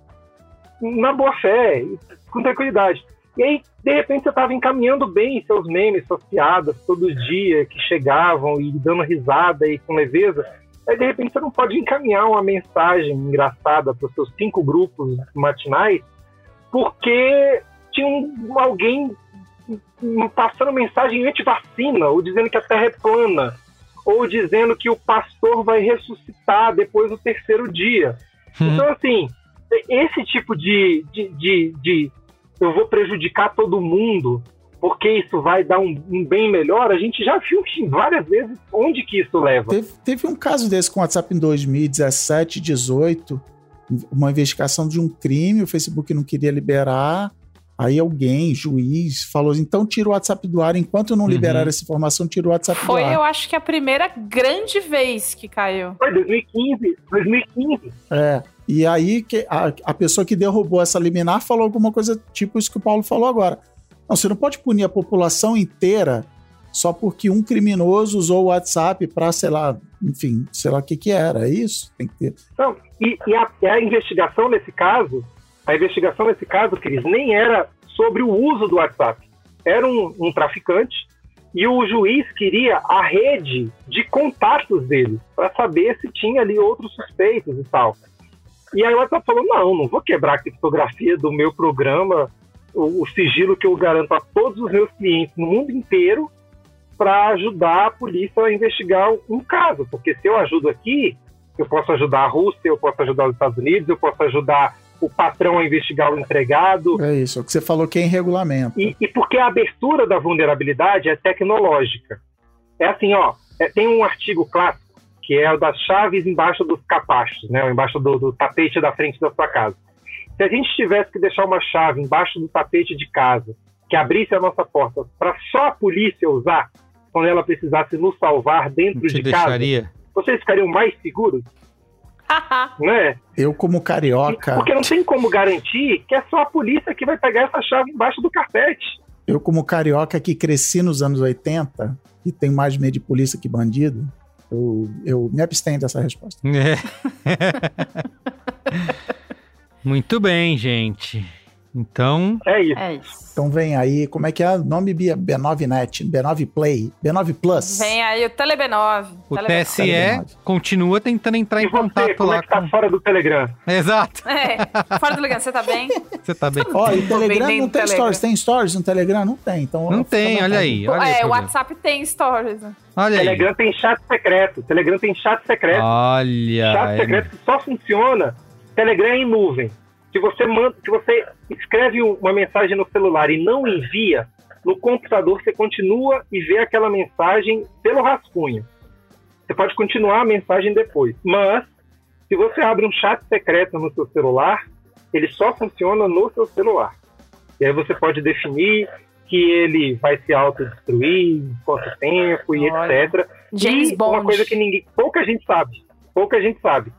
na boa fé, com tranquilidade. E aí, de repente, você tava encaminhando bem seus memes, suas piadas todo dia que chegavam e dando risada e com leveza. Aí, de repente, você não pode encaminhar uma mensagem engraçada para os seus cinco grupos matinais porque tinha um- alguém passando mensagem anti-vacina, ou dizendo que a Terra é plana, ou dizendo que o pastor vai ressuscitar depois do terceiro dia. Então, assim, esse tipo de, de, de, de eu vou prejudicar todo mundo porque isso vai dar um, um bem melhor, a gente já viu que várias vezes onde que isso leva. Teve, teve um caso desse com o WhatsApp em 2017, 18, uma investigação de um crime, o Facebook não queria liberar. Aí alguém, juiz, falou: então tira o WhatsApp do ar. Enquanto não Uhum. liberar essa informação, tira o WhatsApp Foi, do ar. eu acho que a primeira grande vez que caiu. Foi 2015, 2015. É. E aí que a, a pessoa que derrubou essa liminar falou alguma coisa tipo isso que o Paulo falou agora. Não, você não pode punir a população inteira só porque um criminoso usou o WhatsApp para, sei lá, enfim, sei lá o que que era. É isso? Tem que ter. Não, e, e a, a investigação nesse caso, a investigação nesse caso, Cris, nem era sobre o uso do WhatsApp. Era um, um traficante e o juiz queria a rede de contatos dele para saber se tinha ali outros suspeitos e tal. E aí o WhatsApp falou: não, não vou quebrar a criptografia do meu programa, o, o sigilo que eu garanto a todos os meus clientes no mundo inteiro para ajudar a polícia a investigar um caso. Porque se eu ajudo aqui, eu posso ajudar a Rússia, eu posso ajudar os Estados Unidos, eu posso ajudar o patrão a investigar o empregado. É isso, é o que você falou que é em regulamento. E, e porque a abertura da vulnerabilidade é tecnológica. É assim, ó, é- tem um artigo clássico que é o das chaves embaixo dos capachos, né? Embaixo do, do tapete da frente da sua casa. Se a gente tivesse que deixar uma chave embaixo do tapete de casa que abrisse a nossa porta para só a polícia usar quando ela precisasse nos salvar dentro de deixaria? casa, vocês ficariam mais seguros? né? Eu, como carioca, Porque não tem como garantir que é só a polícia que vai pegar essa chave embaixo do carpete. eu, como carioca que cresci nos anos 80 e tenho mais medo de polícia que bandido, eu, eu me abstenho dessa resposta. É. Muito bem, gente. Então. É isso. É isso. Então vem aí, como é que é o nome Bia? B9net, B9 Play, B9 Plus. Vem aí o Teleb9. O Teleb9. TSE continua tentando entrar em contato como lá é que tá com. fora do Telegram? Exato. É, fora do Telegram, você tá bem? Você tá bem. Ó, e o Tô bem Telegram dentro não tem Telegram. stories. Tem stories no Telegram? Não tem. Então, Não tem, olha aí. Olha aí, é, o. WhatsApp tem stories. Olha aí. Telegram tem chat secreto. Telegram tem chat secreto. Olha. chat secreto que só funciona. Telegram é em nuvem. Se você manda, se você escreve uma mensagem no celular e não envia, no computador você continua e vê aquela mensagem pelo rascunho. Você pode continuar a mensagem depois. Mas, se você abre um chat secreto no seu celular, ele só funciona no seu celular. E aí você pode definir que ele vai se autodestruir, quanto tempo e Olha. etc. James e Bond. uma coisa que ninguém, pouca gente sabe, pouca gente sabe.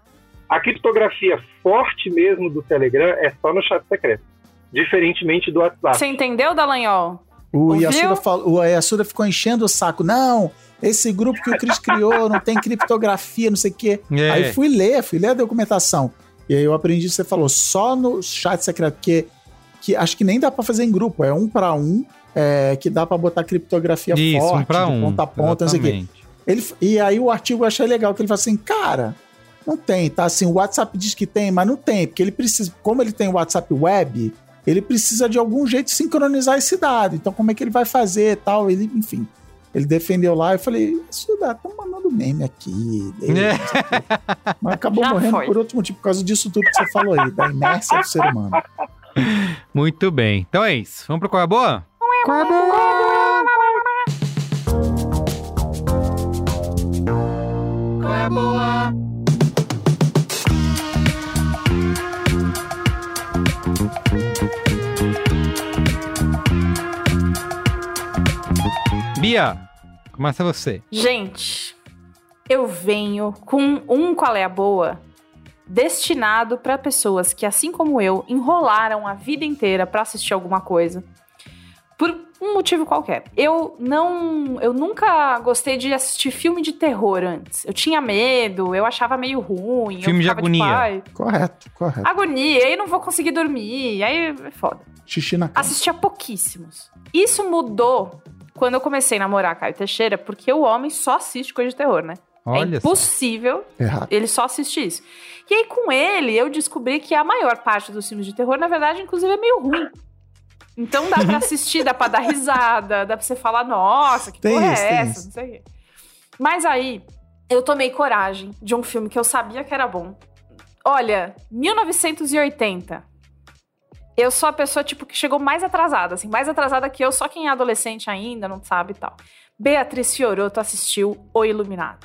A criptografia forte mesmo do Telegram é só no chat secreto, diferentemente do WhatsApp. Você entendeu, Dallagnol? O? Yasuda, fal- o Yasuda ficou enchendo o saco. Não, esse grupo que o Cris criou não tem criptografia, não sei o quê. É. Aí fui ler, fui ler a documentação. E aí eu aprendi o que você falou, só no chat secreto, que, que acho que nem dá pra fazer em grupo, é um pra um, é, que dá pra botar criptografia Isso, forte, um pra de um. ponta a ponta, não sei o quê. exatamente. Ele, e aí o artigo eu achei legal, que ele fala assim, cara, não tem, tá? Assim, o WhatsApp diz que tem, mas não tem, porque ele precisa, como ele tem o WhatsApp web, ele precisa de algum jeito sincronizar esse dado. Então, como é que ele vai fazer e tal? Ele, enfim, ele defendeu lá, eu falei, isso dá, tá mandando meme aqui. dele, É. Mas acabou Já morrendo foi. por outro motivo, por causa disso tudo que você falou aí, da inércia do ser humano. Muito bem. Então é isso. Vamos pro Qual é a Boa? Qual é a Boa? Qual é a Boa? Bia, Começa você. Gente, eu venho com um qual é a boa destinado para pessoas que, assim como eu, enrolaram a vida inteira para assistir alguma coisa. Por um motivo qualquer. Eu não. Eu nunca gostei de assistir filme de terror antes. Eu tinha medo, eu achava meio ruim. Filme de agonia. "Ai, Correto, correto. agonia, aí não vou conseguir dormir, aí é foda. Xixi na cama. Assistia pouquíssimos. Isso mudou quando eu comecei a namorar Caio Teixeira, porque o homem só assiste coisa de terror, né? Olha é só. impossível Errado. ele só assiste isso. E aí, com ele, eu descobri que a maior parte dos filmes de terror, na verdade, inclusive, é meio ruim. Então dá pra assistir, dá pra dar risada, dá pra você falar, nossa, que Tem porra isso, é essa? isso. Não sei o quê. Mas aí, eu tomei coragem de um filme que eu sabia que era bom. Olha, 1980. Eu sou a pessoa, tipo, que chegou mais atrasada, assim, mais atrasada que eu, só quem é adolescente ainda, não sabe e tal. Beatriz Fioroto assistiu O Iluminado.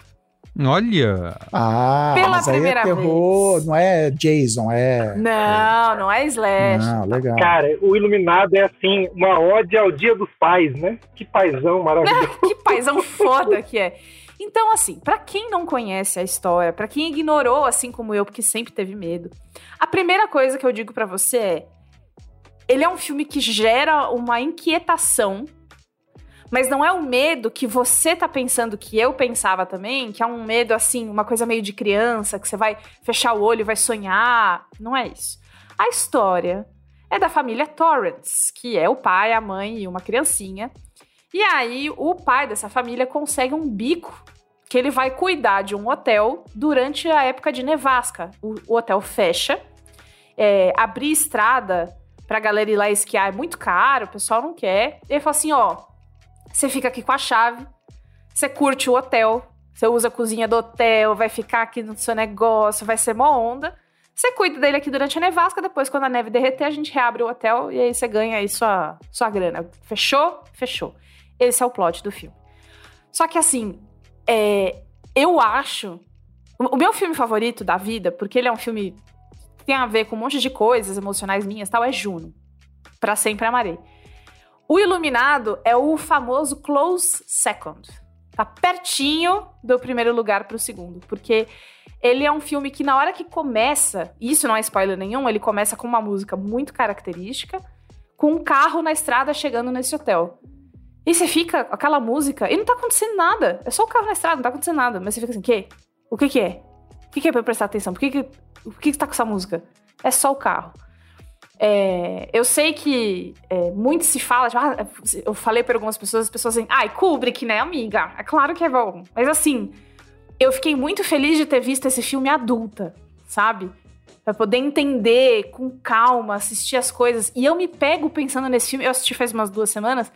Olha. Ah, Pela mas aí primeira é terror, não é Jason, é... Não, não é slash. Não, legal. Cara, o Iluminado é assim, uma ode ao Dia dos Pais, né? Que paizão maravilhoso. que paizão foda que é. Então, assim, pra quem não conhece a história, pra quem ignorou, assim como eu, porque sempre teve medo, a primeira coisa que eu digo pra você é: ele é um filme que gera uma inquietação, mas não é o medo que você tá pensando que eu pensava também, que é um medo assim, uma coisa meio de criança, que você vai fechar o olho e vai sonhar. Não é isso. A história é da família Torrance, que é o pai, a mãe e uma criancinha. E aí, o pai dessa família consegue um bico que ele vai cuidar de um hotel durante a época de nevasca. O, o hotel fecha. É, abrir estrada pra galera ir lá esquiar é muito caro, o pessoal não quer. Ele fala assim: ó, você fica aqui com a chave, você curte o hotel, você usa a cozinha do hotel, vai ficar aqui no seu negócio, vai ser mó onda. Você cuida dele aqui durante a nevasca, depois, quando a neve derreter, a gente reabre o hotel e aí você ganha aí sua, sua grana. Fechou? Fechou. Esse é o plot do filme. Só que assim, é, eu acho. O meu filme favorito da vida, porque ele é um filme tem a ver com um monte de coisas emocionais minhas tal, é Juno. Pra sempre amarei. O Iluminado é o famoso close second. Tá pertinho do primeiro lugar pro segundo. Porque ele é um filme que, na hora que começa, isso não é spoiler nenhum, ele começa com uma música muito característica, com um carro na estrada chegando nesse hotel. E você fica aquela música, e não tá acontecendo nada. É só o carro na estrada, não tá acontecendo nada. Mas você fica assim, quê? O que que é? O que que é pra eu prestar atenção? Por que que, o que que tá com essa música? É só o carro. É, eu sei que é, muito se fala, tipo, ah, eu falei para algumas pessoas, as pessoas assim, ai, Kubrick, né, amiga? É claro que é bom. Mas assim, eu fiquei muito feliz de ter visto esse filme adulta, sabe? Pra poder entender com calma, assistir as coisas. E eu me pego pensando nesse filme, eu assisti faz umas duas semanas,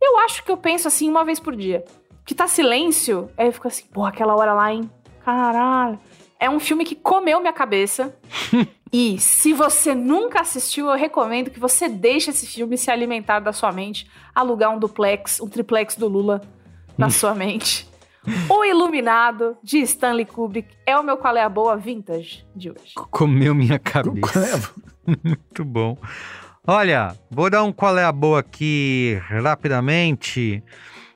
eu acho que eu penso assim uma vez por dia. Que tá silêncio, aí eu fico assim, pô, aquela hora lá, hein? Caralho. É um filme que comeu minha cabeça. e se você nunca assistiu, eu recomendo que você deixe esse filme se alimentar da sua mente, alugar um duplex, um triplex do Lula na sua mente. O Iluminado, de Stanley Kubrick, é o meu qual é a boa vintage de hoje. Comeu minha cabeça. Muito bom. Olha, vou dar um qual é a boa aqui rapidamente.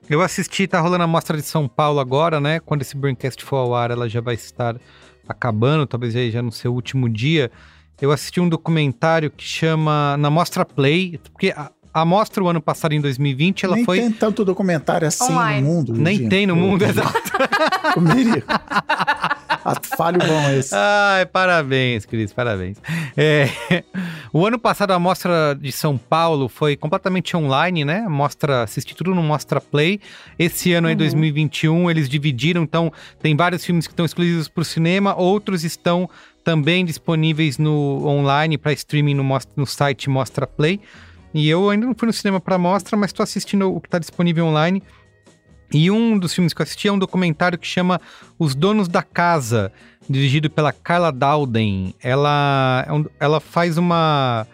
Eu assisti, tá rolando a Mostra de São Paulo agora, né? Quando esse Braincast for ao ar, ela já vai estar acabando, talvez já no seu último dia. Eu assisti um documentário que chama Na Mostra Play, porque a, a mostra o ano passado, em 2020, ela Nem foi. tem tanto documentário assim Online. no mundo. Nem tem no Pô, mundo, exato. Miri. Ah, Falho bom esse. Ai, parabéns, Cris, parabéns. É, o ano passado a mostra de São Paulo foi completamente online, né? Mostra, assisti tudo no Mostra Play. Esse ano, em 2021, eles dividiram, então tem vários filmes que estão exclusivos para o cinema, outros estão também disponíveis no online para streaming no, no site Mostra Play. E eu ainda não fui no cinema para mostra, mas estou assistindo o que está disponível online. E um dos filmes que eu assisti é um documentário que chama Os Donos da Casa, dirigido pela Carla Dowden. Ela, é ela faz uma.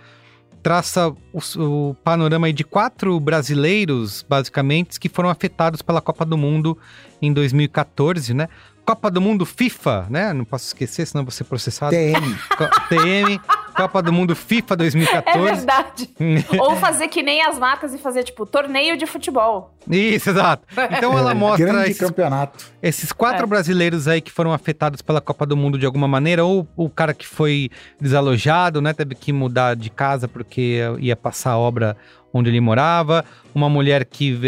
traça o, o panorama aí de quatro brasileiros, basicamente, que foram afetados pela Copa do Mundo em 2014, né? Copa do Mundo FIFA, né? Não posso esquecer, senão vou ser processado. TM. TM, Copa do Mundo FIFA É 2014. verdade. Ou fazer que nem as marcas e fazer, tipo, torneio de futebol. Isso, exato. Então ela mostra Grande esses, campeonato. esses quatro É. brasileiros aí que foram afetados pela Copa do Mundo de alguma maneira, ou o cara que foi desalojado, né, teve que mudar de casa porque ia passar a obra onde ele morava, uma mulher que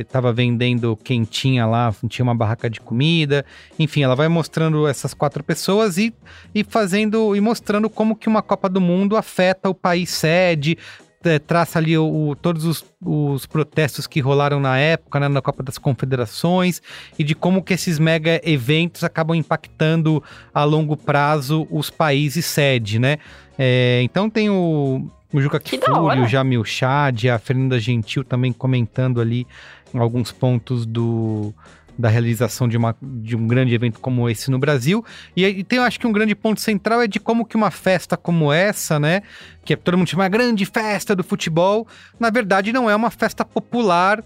estava vendendo quentinha lá, tinha uma barraca de comida, enfim, ela vai mostrando essas quatro pessoas e, e fazendo e mostrando como que uma Copa do Mundo afeta o país sede, é, traça ali o, o- todos os, os protestos que rolaram na época, né, na Copa das Confederações, e de como que esses mega eventos acabam impactando a longo prazo os países sede, né? É, então tem o, o Juca hora. o Jamil Chad, a Fernanda Gentil também comentando ali alguns pontos do da realização de, uma, de um grande evento como esse no Brasil. E, aí tem, eu acho que um grande ponto central é de como que uma festa como essa, né, que todo mundo chama grande festa do futebol, na verdade não é uma festa popular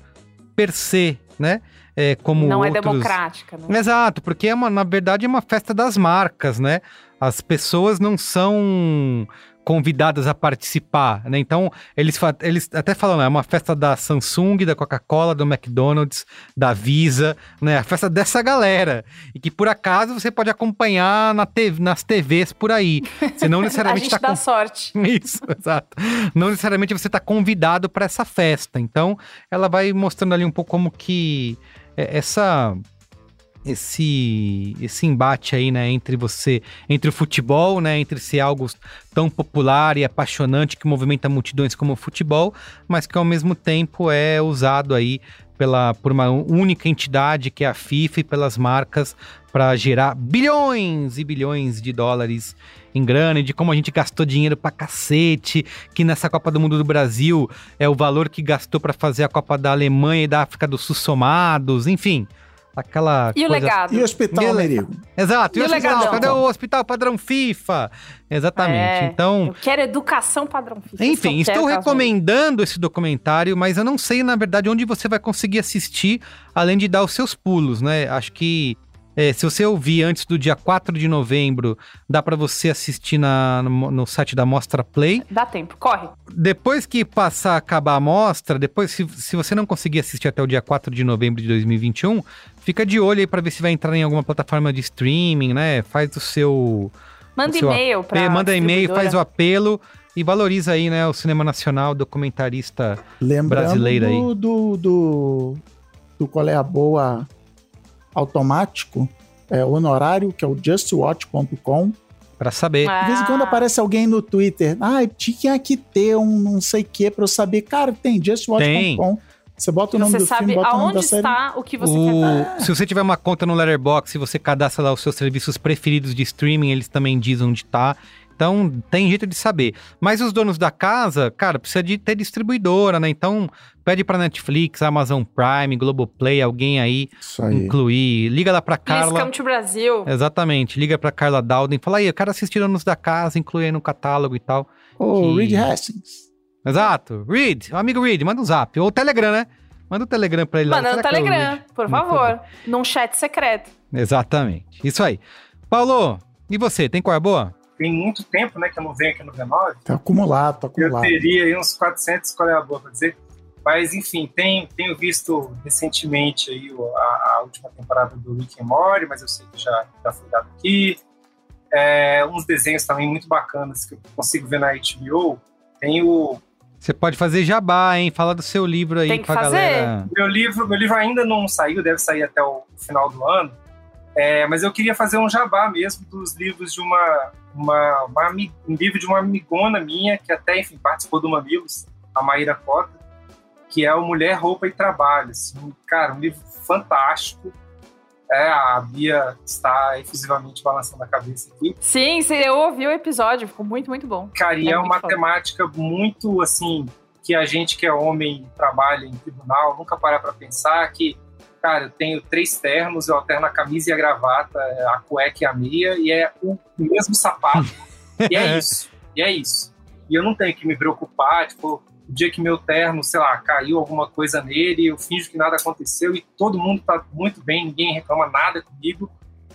per se, né? É, como não é outros... democrática, né? Exato, porque é uma, na verdade é uma festa das marcas, né? As pessoas não são convidadas a participar, né? Então, eles, eles até falam, né? é uma festa da Samsung, da Coca-Cola, do McDonald's, da Visa, né? A festa dessa galera. E que por acaso você pode acompanhar na TV, nas TVs por aí. Você não A necessariamente gente tá dá com- sorte. isso, exato. Não necessariamente você está convidado para essa festa. Então, ela vai mostrando ali um pouco como que é, essa esse esse embate aí, né, entre você, entre o futebol, né, entre ser algo tão popular e apaixonante que movimenta multidões como o futebol, mas que ao mesmo tempo é usado aí pela por uma única entidade que é a FIFA e pelas marcas para gerar bilhões e bilhões de dólares em grana de como a gente gastou dinheiro pra cacete, que nessa Copa do Mundo do Brasil é o valor que gastou pra fazer a Copa da Alemanha e da África do Sul somados, enfim. Aquela E o coisa... legado? E o Hospital E o le- Amerigo? Exato. E, E o o hospital? legadão? Cadê o hospital padrão FIFA? Exatamente. É, Então, Eu quero educação padrão FIFA. enfim, estou recomendando esse documentário, mas eu não sei, na verdade, onde você vai conseguir assistir, além de dar os seus pulos, né? Acho que é, se você ouvir antes do dia 4 de novembro, dá para você assistir na, no, no site da Mostra Play. Dá tempo, corre. Depois que passar a acabar a mostra, depois, se, se você não conseguir assistir até o dia 4 de novembro de 2021, fica de olho aí para ver se vai entrar em alguma plataforma de streaming, né? Faz o seu. Manda o seu e-mail pra apelo, Manda e-mail, faz o apelo e valoriza aí, né, o cinema nacional, documentarista Lembrando brasileiro aí. do, do, do, do qual é a boa automático, é, honorário, que é o justwatch.com. Pra saber. De vez em Ah. quando aparece alguém no Twitter, ah, tinha que ter um não sei o que pra eu saber. Cara, tem justwatch.com. Você bota o nome Você do sabe filme, bota o nome aonde da série. está o que você O- quer ver. se você tiver uma conta no Letterboxd, se você cadastra lá os seus serviços preferidos de streaming, eles também dizem onde tá. Então, tem jeito de saber. Mas os donos da casa, cara, precisa de ter distribuidora, né? Então, pede pra Netflix, Amazon Prime, Globoplay, alguém aí, Isso aí. incluir. Liga lá pra Please Carla. come to Brasil. Exatamente. Liga pra Carla Dowden. Fala aí, eu quero assistir Donos da Casa, inclui aí no catálogo e tal. Ô, Que- Reed Hastings. Exato. Reed, o amigo Reed, manda um zap. Ou o Telegram, né? Manda o Telegram pra ele lá. Manda no que é o Telegram, por favor. Num chat secreto. Exatamente. Isso aí. Paulo, e você, tem cor boa? Tem muito tempo né, que eu não venho aqui no V9. Tá acumulado, tá Eu acumulado. teria aí uns 400, qual é a boa pra dizer? Mas, enfim, tenho, tenho visto recentemente aí a, a última temporada do Rick and Morty, mas eu sei que já, já foi dado aqui. É, uns desenhos também muito bacanas que eu consigo ver na HBO. Tem o Você pode fazer jabá, hein? Fala do seu livro aí Tem que pra fazer. galera. meu livro, meu livro ainda não saiu, deve sair até o final do ano. É, mas eu queria fazer um jabá mesmo dos livros de uma, uma, uma um livro de uma amigona minha que até enfim participou do Mamilos, a Maíra Cota, que é o Mulher, Roupa e Trabalho. Assim, cara, um livro fantástico. É, a Bia está efusivamente balançando a cabeça aqui. Sim, sim, eu ouvi o episódio, ficou muito, muito bom. Cara, e É é, uma foda. temática muito assim que a gente que é homem e trabalha em tribunal nunca para pra pensar que, cara, eu tenho três ternos, eu alterno a camisa e a gravata, a cueca e a meia, e é o mesmo sapato. e é isso. E é isso. E eu não tenho que me preocupar, tipo, o dia que meu terno, sei lá, caiu alguma coisa nele, eu finjo que nada aconteceu e todo mundo tá muito bem, ninguém reclama nada comigo.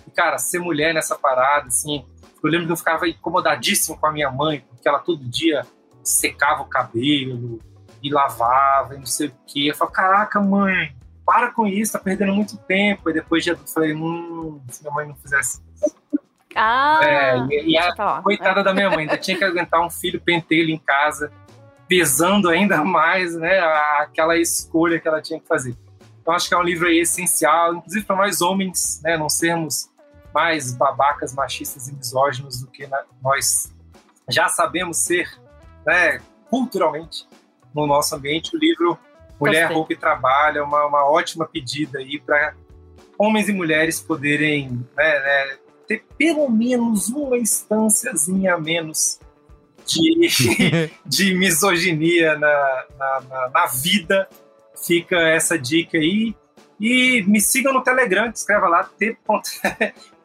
E, cara, ser mulher nessa parada, assim, Eu lembro que eu ficava incomodadíssimo com a minha mãe, porque ela todo dia secava o cabelo e lavava e não sei o quê. Eu falava, caraca, mãe, para com isso, tá perdendo muito tempo. E depois de adulto, eu falei, hum, se minha mãe não fizesse isso. Ah! É, e, e a tá coitada da minha mãe, ainda tinha que aguentar um filho pentelho em casa, pesando ainda mais, né, aquela escolha que ela tinha que fazer. Então acho que é um livro aí essencial, inclusive para nós homens, né, não sermos mais babacas, machistas e misóginos do que nós já sabemos ser, né, culturalmente no nosso ambiente. O livro Mulher, Gostei. Roupa e Trabalho é uma, uma ótima pedida aí para homens e mulheres poderem né, né, ter pelo menos uma instânciazinha a menos de, de misoginia na, na, na, na vida. Fica essa dica aí. E me sigam no Telegram, escreva lá,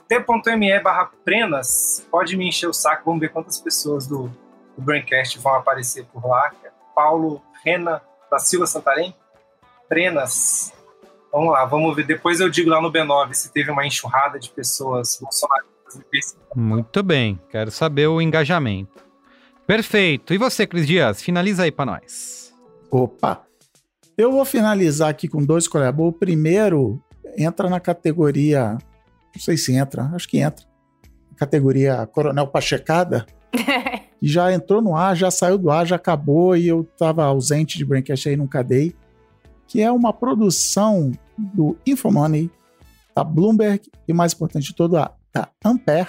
t.me barra prenas. Pode me encher o saco, vamos ver quantas pessoas do, do Braincast vão aparecer por lá. É Paulo Rena da Silva Santarém. Prenas. Vamos lá, vamos ver. Depois eu digo lá no B9 se teve uma enxurrada de pessoas bolsonaristas. Muito bem, quero saber o engajamento. Perfeito. E você, Cris Dias, finaliza aí pra nós. Opa! Eu vou finalizar aqui com dois colabos. O primeiro entra na categoria. Não sei se entra, acho que entra. Categoria Coronel Pachecada. que já entrou no ar, já saiu do ar, já acabou e eu estava ausente de Braincast aí, nunca dei. Que é uma produção do Infomoney, da Bloomberg e, mais importante de tudo, a- da Ampere,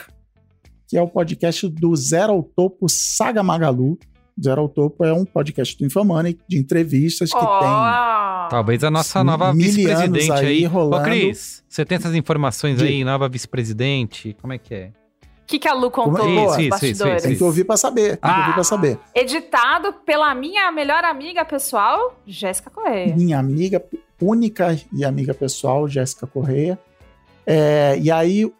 que é o podcast do Zero ao Topo Saga Magalu. Zero ao Topo é um podcast do Infomoney de entrevistas que tem Talvez a nossa nova vice-presidente aí aí. rolando. Ô, Cris, você tem essas informações De- aí, nova vice-presidente? Como é que é? O que, que a Lu contou Como é- nos Isso, isso, bastidores? Tem que ouvir pra saber. Tem que ouvir Ah. pra saber. Editado pela minha melhor amiga pessoal, Jéssica Correia. Minha amiga única e amiga pessoal, Jéssica Correia. É, e aí,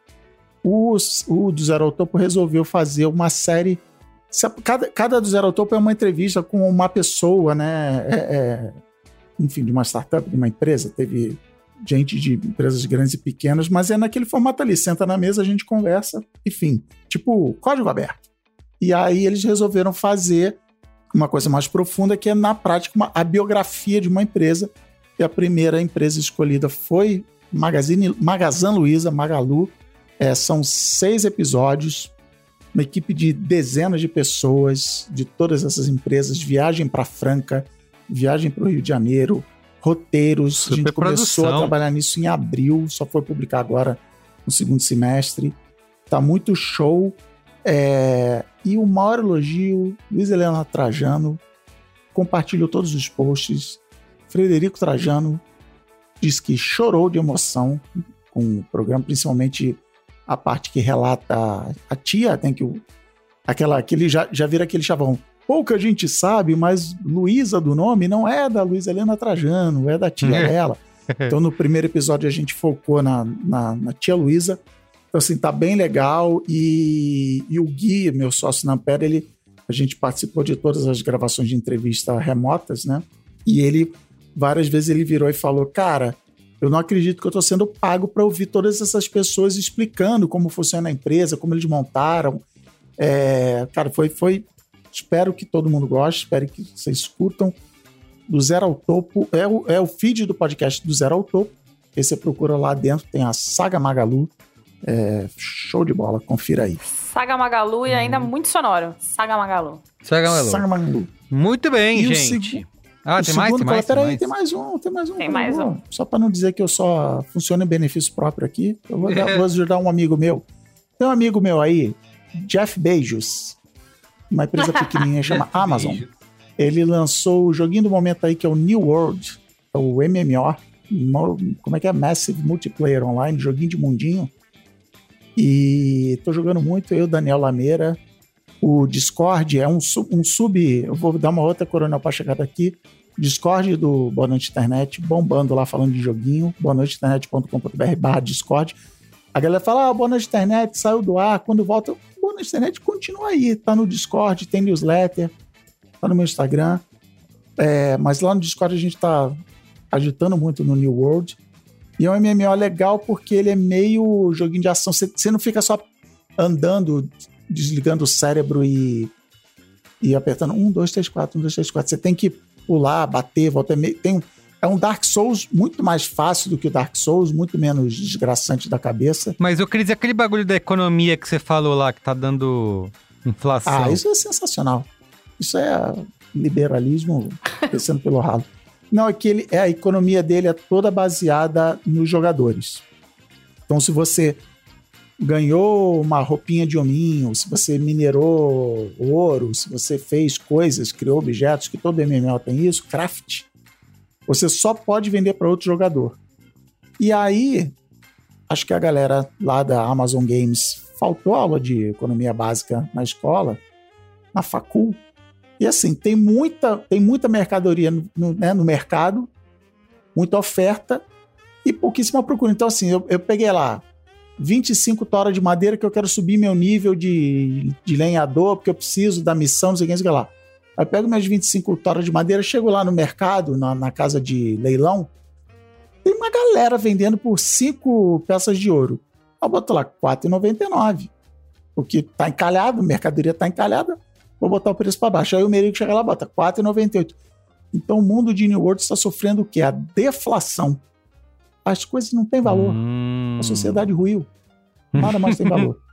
os- o do Zero ao Topo resolveu fazer uma série. Cada, cada do Zero ao Topo é uma entrevista com uma pessoa, né? É- é, enfim, de uma startup, de uma empresa. Teve gente de empresas grandes e pequenas, mas é naquele formato ali. Senta na mesa, a gente conversa, enfim, tipo código aberto. E aí eles resolveram fazer uma coisa mais profunda, que é, na prática, uma, a biografia de uma empresa. E a primeira empresa escolhida foi Magazine, Magazine Luiza, Magalu. É, são seis episódios, uma equipe de dezenas de pessoas de todas essas empresas, viagem para Franca, viagem para o Rio de Janeiro, roteiros. a gente começou a Superprodução. trabalhar nisso em abril, só foi publicar agora no segundo semestre. Tá muito show. É, e o maior elogio, Luiz Helena Trajano, compartilhou todos os posts. Frederico Trajano diz que chorou de emoção com o programa, principalmente a parte que relata a tia, tem que o, aquela, aquele já, já vira aquele chavão. Pouca gente sabe, mas Luísa do nome não é da Luiz Helena Trajano, é da tia dela. Então, no primeiro episódio, a gente focou na, na, na tia Luísa. Então, assim, tá bem legal. E, e o Gui, meu sócio na Ampere, ele, a gente participou de todas as gravações de entrevista remotas, né? E ele, várias vezes, ele virou e falou: Cara, eu não acredito que eu tô sendo pago para ouvir todas essas pessoas explicando como funciona a empresa, como eles montaram. É, cara, foi, foi. Espero que todo mundo goste, espero que vocês curtam. Do Zero ao Topo, é o, é o feed do podcast do Zero ao Topo. Aí você procura lá dentro, tem a Saga Magalu. É, show de bola, confira aí. Saga Magalu e ainda muito sonoro. Saga Magalu. Saga Magalu. Saga Magalu. Muito bem, E o gente. Ah, o tem mais, tem mais, tem Peraí, mais. tem mais um, tem mais um. Tem mais um. Só para não dizer que eu só funciono em benefício próprio aqui, eu vou, dar, vou ajudar um amigo meu. Tem um amigo meu aí, Jeff Bezos, uma empresa pequenininha chama Amazon. Ele lançou o joguinho do momento aí que é o New World, é o MMO, mo- como é que é? Massive Multiplayer Online, joguinho de mundinho. E tô jogando muito, eu, Daniel Lameira. O Discord é um, su- um sub. Eu vou dar uma outra coronel para chegar daqui. Discord do Boa Noite Internet, bombando lá falando de joguinho. boanoiteinternet.com.br barra Discord. A galera fala, ah, Boa Noite Internet saiu do ar, quando volta. Boa Noite Internet continua aí, tá no Discord, tem newsletter, tá no meu Instagram. É, mas lá no Discord a gente tá agitando muito no New World. E é um MMO legal porque ele é meio joguinho de ação. Você não fica só andando desligando o cérebro e, e apertando um, dois, três, quatro, um, dois, três, quatro. Você tem que pular, bater, voltar. Tem um, é um Dark Souls muito mais fácil do que o Dark Souls, muito menos desgraçante da cabeça. Mas eu queria dizer aquele bagulho da economia que você falou lá, que tá dando inflação. Ah, isso é sensacional. Isso é liberalismo descendo pelo ralo. Não, é que ele, é, a economia dele é toda baseada nos jogadores. Então, se você ganhou uma roupinha de hominho, se você minerou ouro, se você fez coisas, criou objetos, que todo MMO tem isso, craft, você só pode vender para outro jogador. E aí, acho que a galera lá da Amazon Games faltou aula de economia básica na escola, na facul. E assim, tem muita, tem muita mercadoria no, no, né, no mercado, muita oferta e pouquíssima procura. Então, assim, eu, eu peguei lá 25 toras de madeira que eu quero subir meu nível de, de lenhador, porque eu preciso da missão, não sei o que, não sei o que lá. Aí pego minhas 25 toras de madeira, chego lá no mercado, na, na casa de leilão, tem uma galera vendendo por 5 peças de ouro. Eu boto lá 4,99. Porque tá encalhado, mercadoria tá encalhada, vou botar o preço para baixo. Aí o Merigo chega lá e bota 4,98. Então o mundo de New World está sofrendo o quê? A deflação as coisas não têm valor. Hum. A sociedade ruiu. Nada mais tem valor.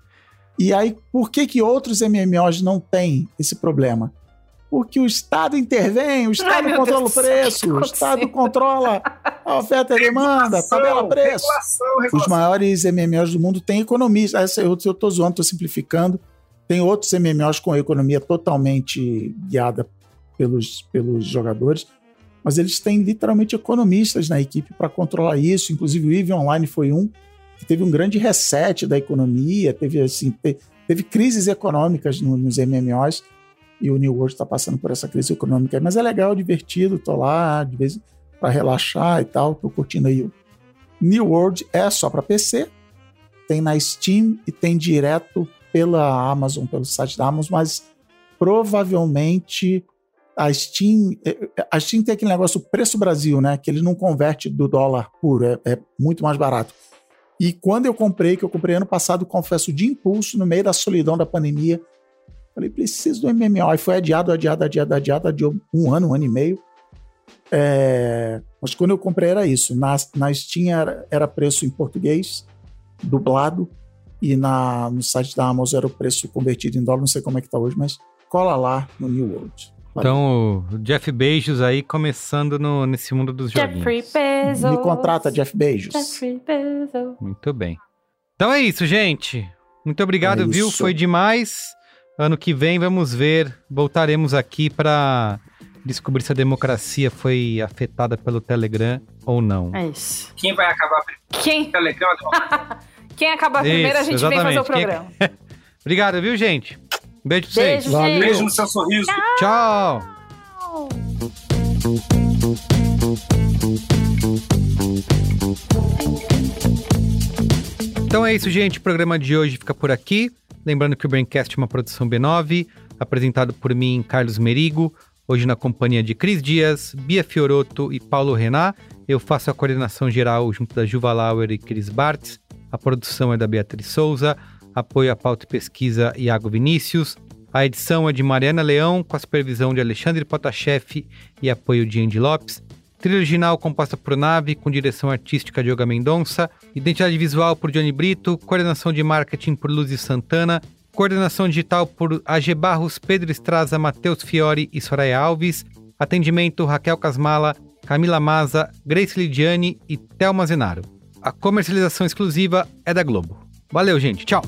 E aí, por que, que outros MMOs não têm esse problema? Porque o Estado intervém, o Estado Ai, controla Deus o preço, o Estado controla a oferta e a demanda, tabela preço. Regulação, regulação. Os maiores MMOs do mundo têm economia. Essa eu estou zoando, estou simplificando. Tem outros MMOs com economia totalmente guiada pelos, pelos jogadores mas eles têm literalmente economistas na equipe para controlar isso. Inclusive, o EVE Online foi um teve um grande reset da economia, teve, assim, teve crises econômicas no, nos MMOs, e o New World está passando por essa crise econômica. Mas é legal, divertido, tô lá de vez para relaxar e tal, tô curtindo aí. New World é só para PC, tem na Steam e tem direto pela Amazon, pelo site da Amazon, mas provavelmente a Steam, é, a Steam tem aquele negócio preço Brasil, né? Que ele não converte do dólar puro, é, é, muito mais barato. E quando eu comprei, que eu comprei ano passado, confesso, de impulso, no meio da solidão da pandemia, falei, preciso do MMO. E foi adiado, adiado, adiado, adiado, adiado um ano, um ano e meio. É... Mas quando eu comprei era isso. Na, na Steam era, era preço em português, dublado, e na, no site da Amazon era o preço convertido em dólar, não sei como é que tá hoje, mas cola lá no New World. Então, o Jeff Bezos aí começando no, nesse mundo dos Jeffrey joguinhos. Bezos. Me contrata, Jeff Bezos. Jeffrey Bezos. Muito bem. Então é isso, gente. Muito obrigado, é viu? Foi demais. Ano que vem vamos ver, voltaremos aqui para descobrir se a democracia foi afetada pelo Telegram ou não. É isso. Quem vai acabar primeiro? Quem? Telegram Quem acabar isso, primeiro, a gente exatamente. vem fazer o programa. Quem... obrigado, viu, gente? Beijo pra Beijo, vocês. Gente. Beijo no seu sorriso. Tchau. Então é isso, gente. O programa de hoje fica por aqui. Lembrando que o Braincast é uma produção B9, apresentado por mim, Carlos Merigo. Hoje na companhia de Cris Dias, Bia Fioroto e Paulo Renat. Eu faço a coordenação geral junto da Juva Lauer e Cris Bartz. A produção é da Beatriz Souza apoio à pauta e pesquisa Iago Vinícius. A edição é de Mariana Leão, com a supervisão de Alexandre Potashev e apoio de Andy Lopes. Trilha original composta por Nave, com direção artística de Yoga Mendonça. Identidade visual por Johnny Brito. Coordenação de marketing por Luzes Santana. Coordenação digital por AG Barros, Pedro Estraza, Matheus Fiore e Soraya Alves. Atendimento Raquel Casmala, Camila Maza, Grace Lidiane e Thelma Zenaro. A comercialização exclusiva é da Globo. Valeu, gente. Tchau.